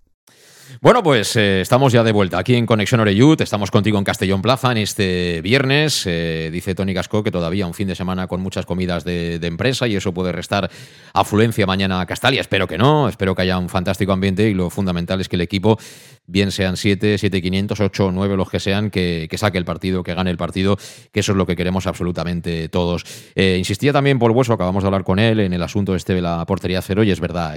Bueno, pues eh, estamos ya de vuelta aquí en Conexión Oreyud. Estamos contigo en Castellón Plaza en este viernes. Eh, dice Tony Gasco que todavía un fin de semana con muchas comidas de, empresa y eso puede restar afluencia mañana a Castalia. Espero que no. Espero que haya un fantástico ambiente y lo fundamental es que el equipo, bien sean 7, 7, 500, 8 o 9, los que sean, que, saque el partido, que gane el partido, que eso es lo que queremos absolutamente todos. Eh, insistía también Paul Hueso, acabamos de hablar con él en el asunto este de la portería cero y es verdad.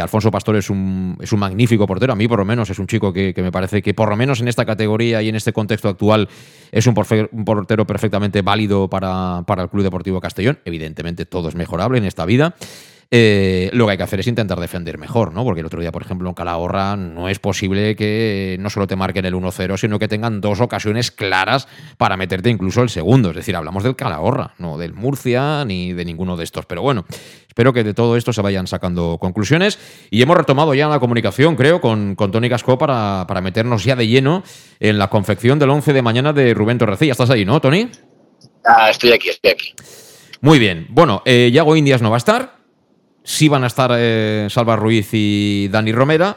Alfonso Pastor es un, es un magnífico portero por lo menos es un chico que, me parece que por lo menos en esta categoría y en este contexto actual es un, portero perfectamente válido para, para el Club Deportivo Castellón. Evidentemente todo es mejorable en esta vida. Eh, lo que hay que hacer es intentar defender mejor, ¿no? Porque el otro día, por ejemplo, en Calahorra no es posible que no solo te marquen el 1-0, sino que tengan dos ocasiones claras para meterte incluso el segundo. Es decir, hablamos del Calahorra, no del Murcia ni de ninguno de estos. Pero bueno, espero que de todo esto se vayan sacando conclusiones. Y hemos retomado ya la comunicación, creo, con, con Tony Casco para, para meternos ya de lleno en la confección del 11 de mañana de Rubén Torrecilla. ¿Estás ahí, no, Tony? Ah, estoy aquí, estoy aquí. Muy bien. Bueno, eh, Yago Indias no va a estar sí van a estar eh, Salva Ruiz y Dani Romera,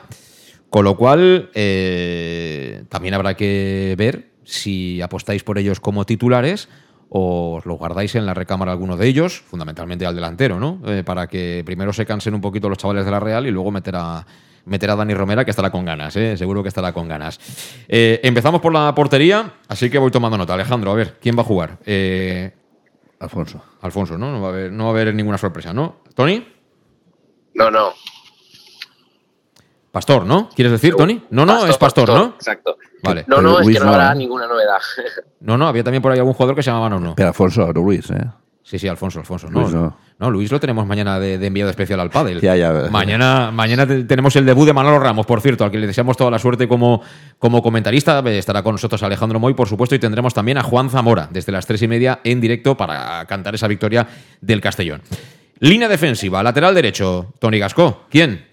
con lo cual eh, también habrá que ver si apostáis por ellos como titulares o os lo guardáis en la recámara alguno de ellos, fundamentalmente al delantero, ¿no? Eh, para que primero se cansen un poquito los chavales de la Real y luego meter a, meter a Dani Romera, que estará con ganas, seguro que estará con ganas. empezamos por la portería, así que voy tomando nota. Alejandro, a ver, ¿quién va a jugar? Alfonso. Alfonso, ¿no? No va, a haber, no va a haber ninguna sorpresa, ¿no? ¿Tony? No, no. Pastor, ¿no? ¿Quieres decir, Tony? No, no, es Pastor, ¿no? Exacto. Vale. No, no, es que no habrá ninguna novedad. No, no, había también por ahí algún jugador que se llamaba No, no. Pero Alfonso, no Luis, ¿eh? Sí, sí, Alfonso, Alfonso. No, Luis, no. no Luis lo tenemos mañana de, enviado especial al pádel. Ya, ya, mañana, mañana tenemos el debut de Manolo Ramos, por cierto, al que le deseamos toda la suerte como, como comentarista. Estará con nosotros Alejandro Moy, por supuesto, y tendremos también a Juan Zamora desde las tres y media en directo para cantar esa victoria del Castellón. Línea defensiva, lateral derecho, Tony Gasco. ¿Quién?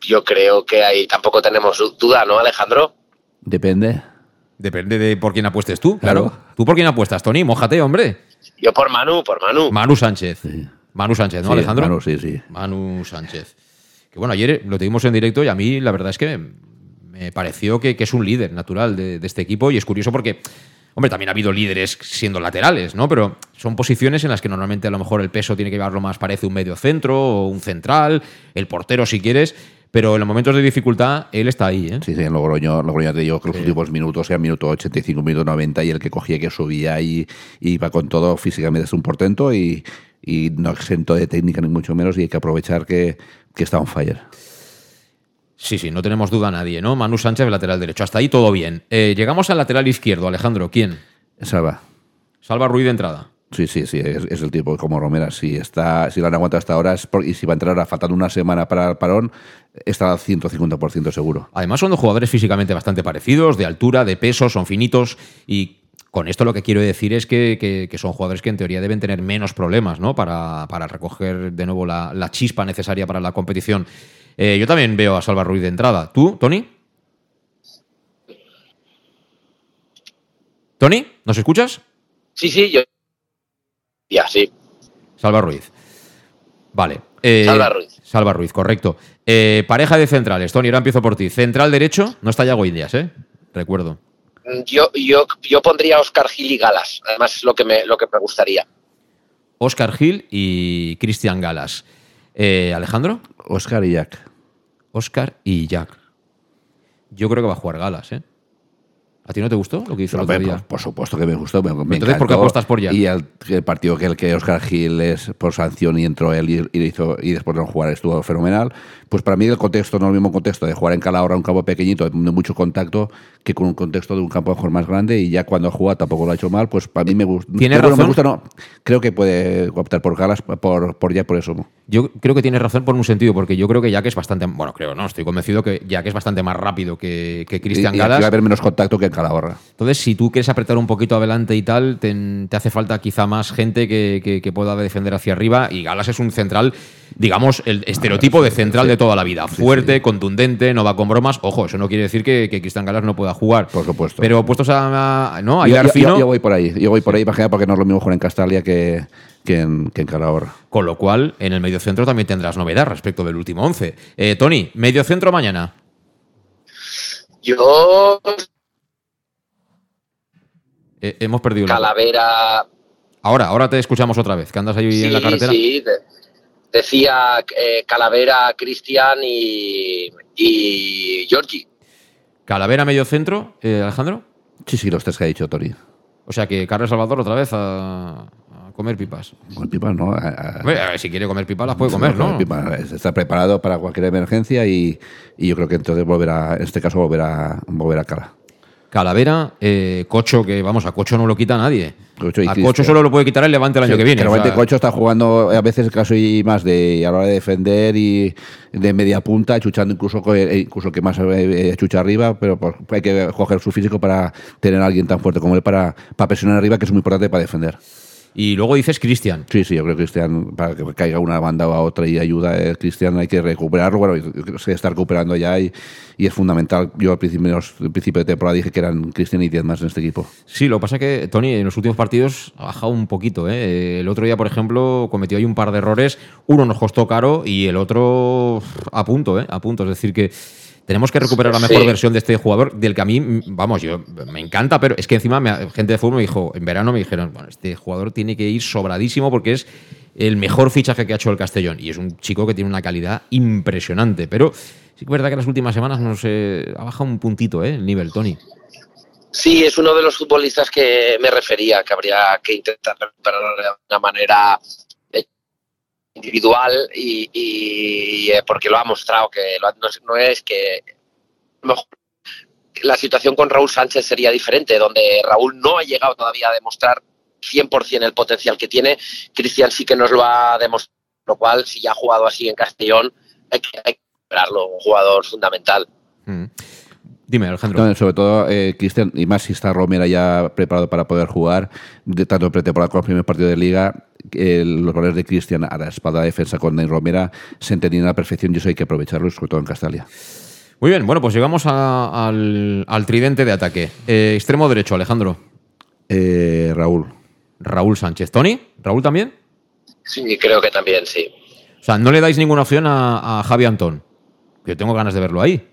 Yo creo que ahí tampoco tenemos duda, ¿no, Alejandro? Depende. Depende de por quién apuestes tú, claro. ¿Tú por quién apuestas, Tony? Mójate, hombre. Yo por Manu, por Manu. Manu Sánchez. Manu Sánchez, ¿no, Alejandro? Manu, sí, sí. Manu Sánchez. Que bueno, ayer lo tuvimos en directo y a mí la verdad es que me pareció que, es un líder natural de, de este equipo y es curioso porque Hombre, también ha habido líderes siendo laterales, ¿no? Pero son posiciones en las que normalmente a lo mejor el peso tiene que llevarlo más, parece un medio centro o un central, el portero si quieres. Pero en los momentos de dificultad, él está ahí. ¿eh? Sí, sí, en Logroño, Logroño te digo que los últimos minutos, sea minuto 85, minuto 90, y el que cogía, que subía y iba con todo físicamente es un portento y, no exento de técnica ni mucho menos, y hay que aprovechar que, que está on fire. Sí, sí, no tenemos duda nadie, ¿no? Manu Sánchez, lateral derecho. Hasta ahí todo bien. Eh, llegamos al lateral izquierdo, Alejandro. ¿Quién? Salva. Salva Ruiz de entrada. Sí, sí, sí, es, el tipo como Romera. Si, está, si lo han aguantado hasta ahora y si va a entrar a faltando una semana para el parón, está al 150% seguro. Además, son dos jugadores físicamente bastante parecidos, de altura, de peso, son finitos y con esto lo que quiero decir es que, son jugadores que en teoría deben tener menos problemas ¿no? para, recoger de nuevo la, la, chispa necesaria para la competición. Eh, yo también veo a Salva Ruiz de entrada. ¿Tú, Tony? ¿Tony? ¿Nos escuchas? Sí, sí, yo. Ya, sí. Salva Ruiz. Vale. Eh, Salva Ruiz. Salva Ruiz, correcto. Eh, pareja de centrales. Tony, ahora empiezo por ti. Central derecho, no está Yago Indias, ¿eh? Recuerdo. Mm, yo, yo, yo pondría a Oscar Gil y Galas. Además, es lo que me, lo que me gustaría. Oscar Gil y Cristian Galas. ¿Alejandro? Oscar y Jack. Oscar y Jack. Yo creo que va a jugar Galas, ¿eh? ¿A ti no te gustó lo que hizo el otro día? Por, supuesto que me gustó. Me, Entonces, ¿por qué apuestas por Jack? Y el, partido que el que Oscar Gil es por sanción y entró él y, hizo, y después de no jugar estuvo fenomenal. Pues para mí el contexto no es el mismo contexto de jugar en Calahorra un campo pequeñito, de mucho contacto, que con un contexto de un campo mejor más grande y ya cuando ha jugado tampoco lo ha hecho mal, pues para mí me gusta. ¿Tiene razón? me gusta, no. Creo que puede optar por Galas, por, por Jack por eso. Yo creo que tiene razón por un sentido, porque yo creo que Jack es bastante, bueno, creo, no, estoy convencido que Jack es bastante más rápido que, que Cristian Galas. Y va a haber menos contacto que en Calahorra. Entonces, si tú quieres apretar un poquito adelante y tal, te, hace falta quizá más gente que, que, pueda defender hacia arriba y Galas es un central digamos, el estereotipo de central de toda la vida. Fuerte, contundente, no va con bromas. Ojo, eso no quiere decir que, que Cristian Galas no pueda jugar. Por supuesto. Pero puestos a, ¿no? a yo, yo, voy por ahí. Yo voy por ahí, porque no es lo mismo jugar en Castalia que, que en, que en Calahorra. Con lo cual, en el mediocentro también tendrás novedad respecto del último 11. Eh, Tony, mediocentro mañana. Yo. Eh, hemos perdido. Calavera. Ahora, ahora te escuchamos otra vez, que andas ahí en la carretera. Sí, decía eh, Calavera, Cristian y, y Giorgi. Calavera medio centro, eh, Alejandro. Sí, sí, los tres que ha dicho Tori. O sea que Carlos Salvador otra vez a, comer pipas. Comer pipas, no. si quiere comer pipas, las puede comer, ¿no? está preparado para cualquier emergencia y, y, yo creo que entonces volverá, en este caso volverá, volverá a cara. Calavera, eh, Cocho, que vamos, a Cocho no lo quita nadie. a Cocho solo lo puede quitar el Levante el año que viene. Realmente Cocho está jugando a veces casi más de a la hora de defender y de media punta, chuchando incluso eh, incluso que más eh, chucha arriba, pero hay que coger su físico para tener a alguien tan fuerte como él para, para presionar arriba, que es muy importante para defender. Y luego dices Cristian. Sí, sí, yo creo que Cristian, para que caiga una banda o a otra y ayuda, a eh, Cristian hay que recuperarlo. Bueno, se está recuperando ya y, y, es fundamental. Yo al principio, al principio de temporada dije que eran Cristian y 10 más en este equipo. Sí, lo que pasa es que Tony en los últimos partidos ha bajado un poquito. ¿eh? El otro día, por ejemplo, cometió ahí un par de errores. Uno nos costó caro y el otro a punto, ¿eh? a punto. Es decir, que tenemos que recuperar la mejor versión de este jugador, del que a mí, vamos, yo me encanta, pero es que encima gente de fútbol me dijo, en verano me dijeron, bueno, este jugador tiene que ir sobradísimo porque es el mejor fichaje que ha hecho el Castellón. Y es un chico que tiene una calidad impresionante. Pero sí que es verdad que en las últimas semanas no sé, ha bajado un puntito ¿eh? el nivel, Tony. Sí, es uno de los futbolistas que me refería, que habría que intentar recuperarlo de una manera individual y, eh, porque lo ha mostrado que no, es que la situación con Raúl Sánchez sería diferente, donde Raúl no ha llegado todavía a demostrar 100% el potencial que tiene, Cristian sí que nos lo ha demostrado, lo cual si ya ha jugado así en Castellón hay que, hay un jugador fundamental. Mm. Dime, Alejandro. sobre todo, eh, Cristian, y más si está Romera ya preparado para poder jugar, de, tanto en pretemporada como en el primer partido de liga, los valores de Cristian a la espada de defensa con Ney Romera se entendían a la perfección y eso hay que aprovecharlo, sobre todo en Castalia. Muy bien, bueno, pues llegamos al, tridente de ataque. Eh, extremo derecho, Alejandro. Eh, Raúl. Raúl Sánchez. ¿Tony? ¿Raúl también? Sí, creo que también, sí. O sea, no le dais ninguna opción a, a Javi Antón. Yo tengo ganas de verlo ahí.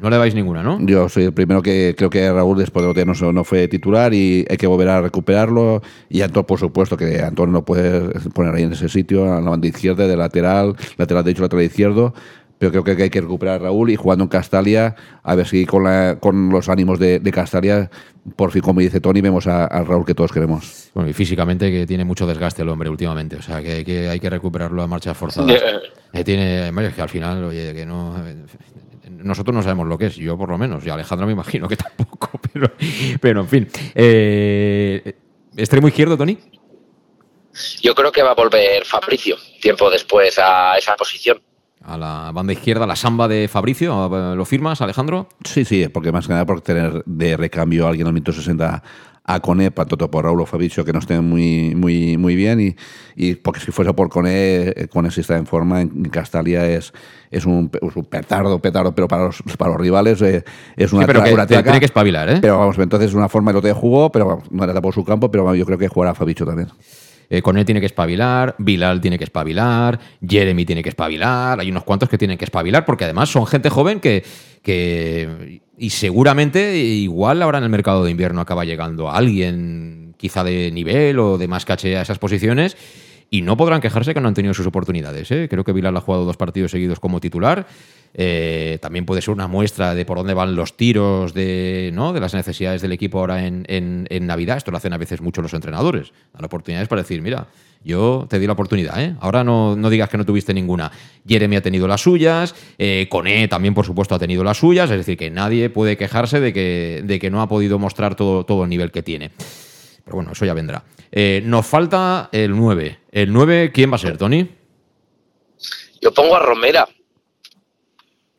No le vais ninguna, ¿no? Yo soy el primero que creo que Raúl después de no, no fue titular y hay que volver a recuperarlo. Y Antón, por supuesto, que Antón no puede poner ahí en ese sitio, a la banda izquierda, de lateral, lateral derecho, lateral izquierdo. Pero creo que hay que recuperar a Raúl y jugando en Castalia, a ver si con, la, con los ánimos de, Castalia, por fin, como dice Tony, vemos a, Raúl que todos queremos. Bueno, y físicamente que tiene mucho desgaste el hombre últimamente, o sea, que hay que, hay que recuperarlo a marchas forzadas. Eh, tiene, que al final, oye, que no nosotros no sabemos lo que es, yo por lo menos, y Alejandro me imagino que tampoco, pero, pero en fin. Eh, ¿Extremo izquierdo, Tony? Yo creo que va a volver Fabricio tiempo después a esa posición. A la banda izquierda, la samba de Fabricio, ¿lo firmas, Alejandro? Sí, sí, porque más que nada por tener de recambio a alguien al minuto 60 a Cone, tanto por Raúl o Fabricio, que no estén muy, muy, muy bien. Y, y porque si fuese por Cone, eh, Cone si está en forma, en Castalia es, es, un, petardo, petardo, pero para los, para los rivales eh, es una, pero tiene que espabilar, ¿eh? Pero vamos, entonces es una forma de lo que jugó, pero no era por su campo, pero yo creo que jugará Fabricio también. Eh, tiene que espabilar, Bilal tiene que espabilar, Jeremy tiene que espabilar, hay unos cuantos que tienen que espabilar, porque además son gente joven que, que y seguramente igual ahora en el mercado de invierno acaba llegando alguien quizá de nivel o de más caché a esas posiciones y no podrán quejarse que no han tenido sus oportunidades. ¿eh? Creo que Bilal ha jugado dos partidos seguidos como titular. Eh, también puede ser una muestra de por dónde van los tiros de, ¿no? de las necesidades del equipo ahora en, en, Navidad. Esto lo hacen a veces mucho los entrenadores. Dan oportunidades para decir, mira, yo te di la oportunidad, ¿eh? ahora no, no, digas que no tuviste ninguna. Jeremy ha tenido las suyas, Cone también, por supuesto, ha tenido las suyas. Es decir, que nadie puede quejarse de que, de que no ha podido mostrar todo, todo el nivel que tiene. Pero bueno, eso ya vendrá. Nos falta el 9. ¿El 9 quién va a ser, Tony? Yo pongo a Romera.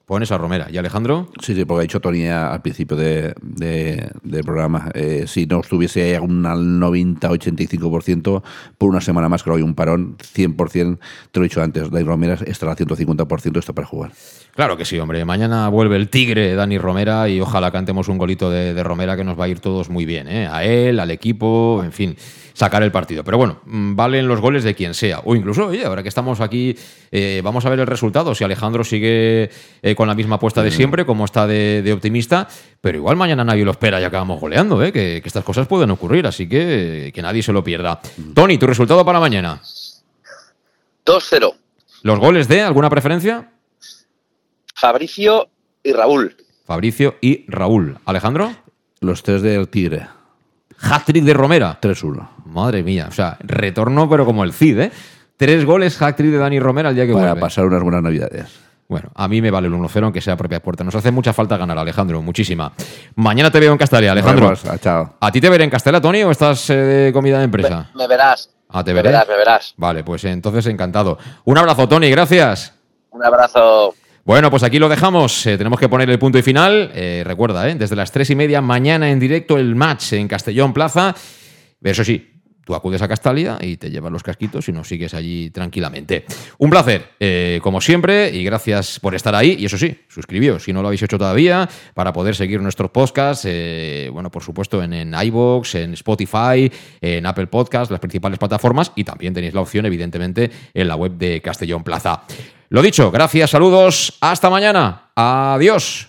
Pones a Romera. ¿Y Alejandro? Sí, sí, porque ha dicho Tony al principio de, del programa. Eh, si no estuviese un 90-85% por una semana más, que hoy un parón, 100%, te lo he dicho antes, Dani Romera estará al 150% esto para jugar. Claro que sí, hombre. Mañana vuelve el tigre Dani Romera y ojalá cantemos un golito de, de Romera que nos va a ir todos muy bien. ¿eh? A él, al equipo, en fin sacar el partido. Pero bueno, mm, valen los goles de quien sea. O incluso, oye, ahora que estamos aquí, eh, vamos a ver el resultado. Si Alejandro sigue eh, con la misma apuesta de siempre, como está de, optimista, pero igual mañana nadie lo espera y acabamos goleando, ¿eh? que, estas cosas pueden ocurrir, así que que nadie se lo pierda. Tony, ¿tu resultado para mañana? 2-0. ¿Los goles de alguna preferencia? Fabricio y Raúl. Fabricio y Raúl. ¿Alejandro? Los tres del Tigre. Hat-trick de Romera. 3-1. Madre mía, o sea, retorno pero como el Cid, ¿eh? Tres goles, hat-trick de Dani Romera al día que Para vuelve. pasar unas buenas navidades. Bueno, a mí me vale el 1-0 aunque sea propia puerta. Nos hace mucha falta ganar, Alejandro, muchísima. Mañana te veo en Castalia, Alejandro. chao. ¿A ti te veré en Castalia, Tony, o estás eh, de comida de empresa? Me, verás. Ah, te me veré. verás, me verás. Vale, pues entonces encantado. Un abrazo, Tony, gracias. Un abrazo. Bueno, pues aquí lo dejamos. Eh, tenemos que poner el punto y final. Eh, recuerda, eh, desde las tres y media mañana en directo el match en Castellón Plaza. Eso sí, tú acudes a Castalia y te llevas los casquitos y nos sigues allí tranquilamente. Un placer, eh, como siempre, y gracias por estar ahí. Y eso sí, suscribíos si no lo habéis hecho todavía para poder seguir nuestros podcasts. eh, bueno, por supuesto, en, en iVoox, en Spotify, en Apple Podcasts, las principales plataformas. Y también tenéis la opción, evidentemente, en la web de Castellón Plaza. Lo dicho, gracias, saludos, hasta mañana. Adiós.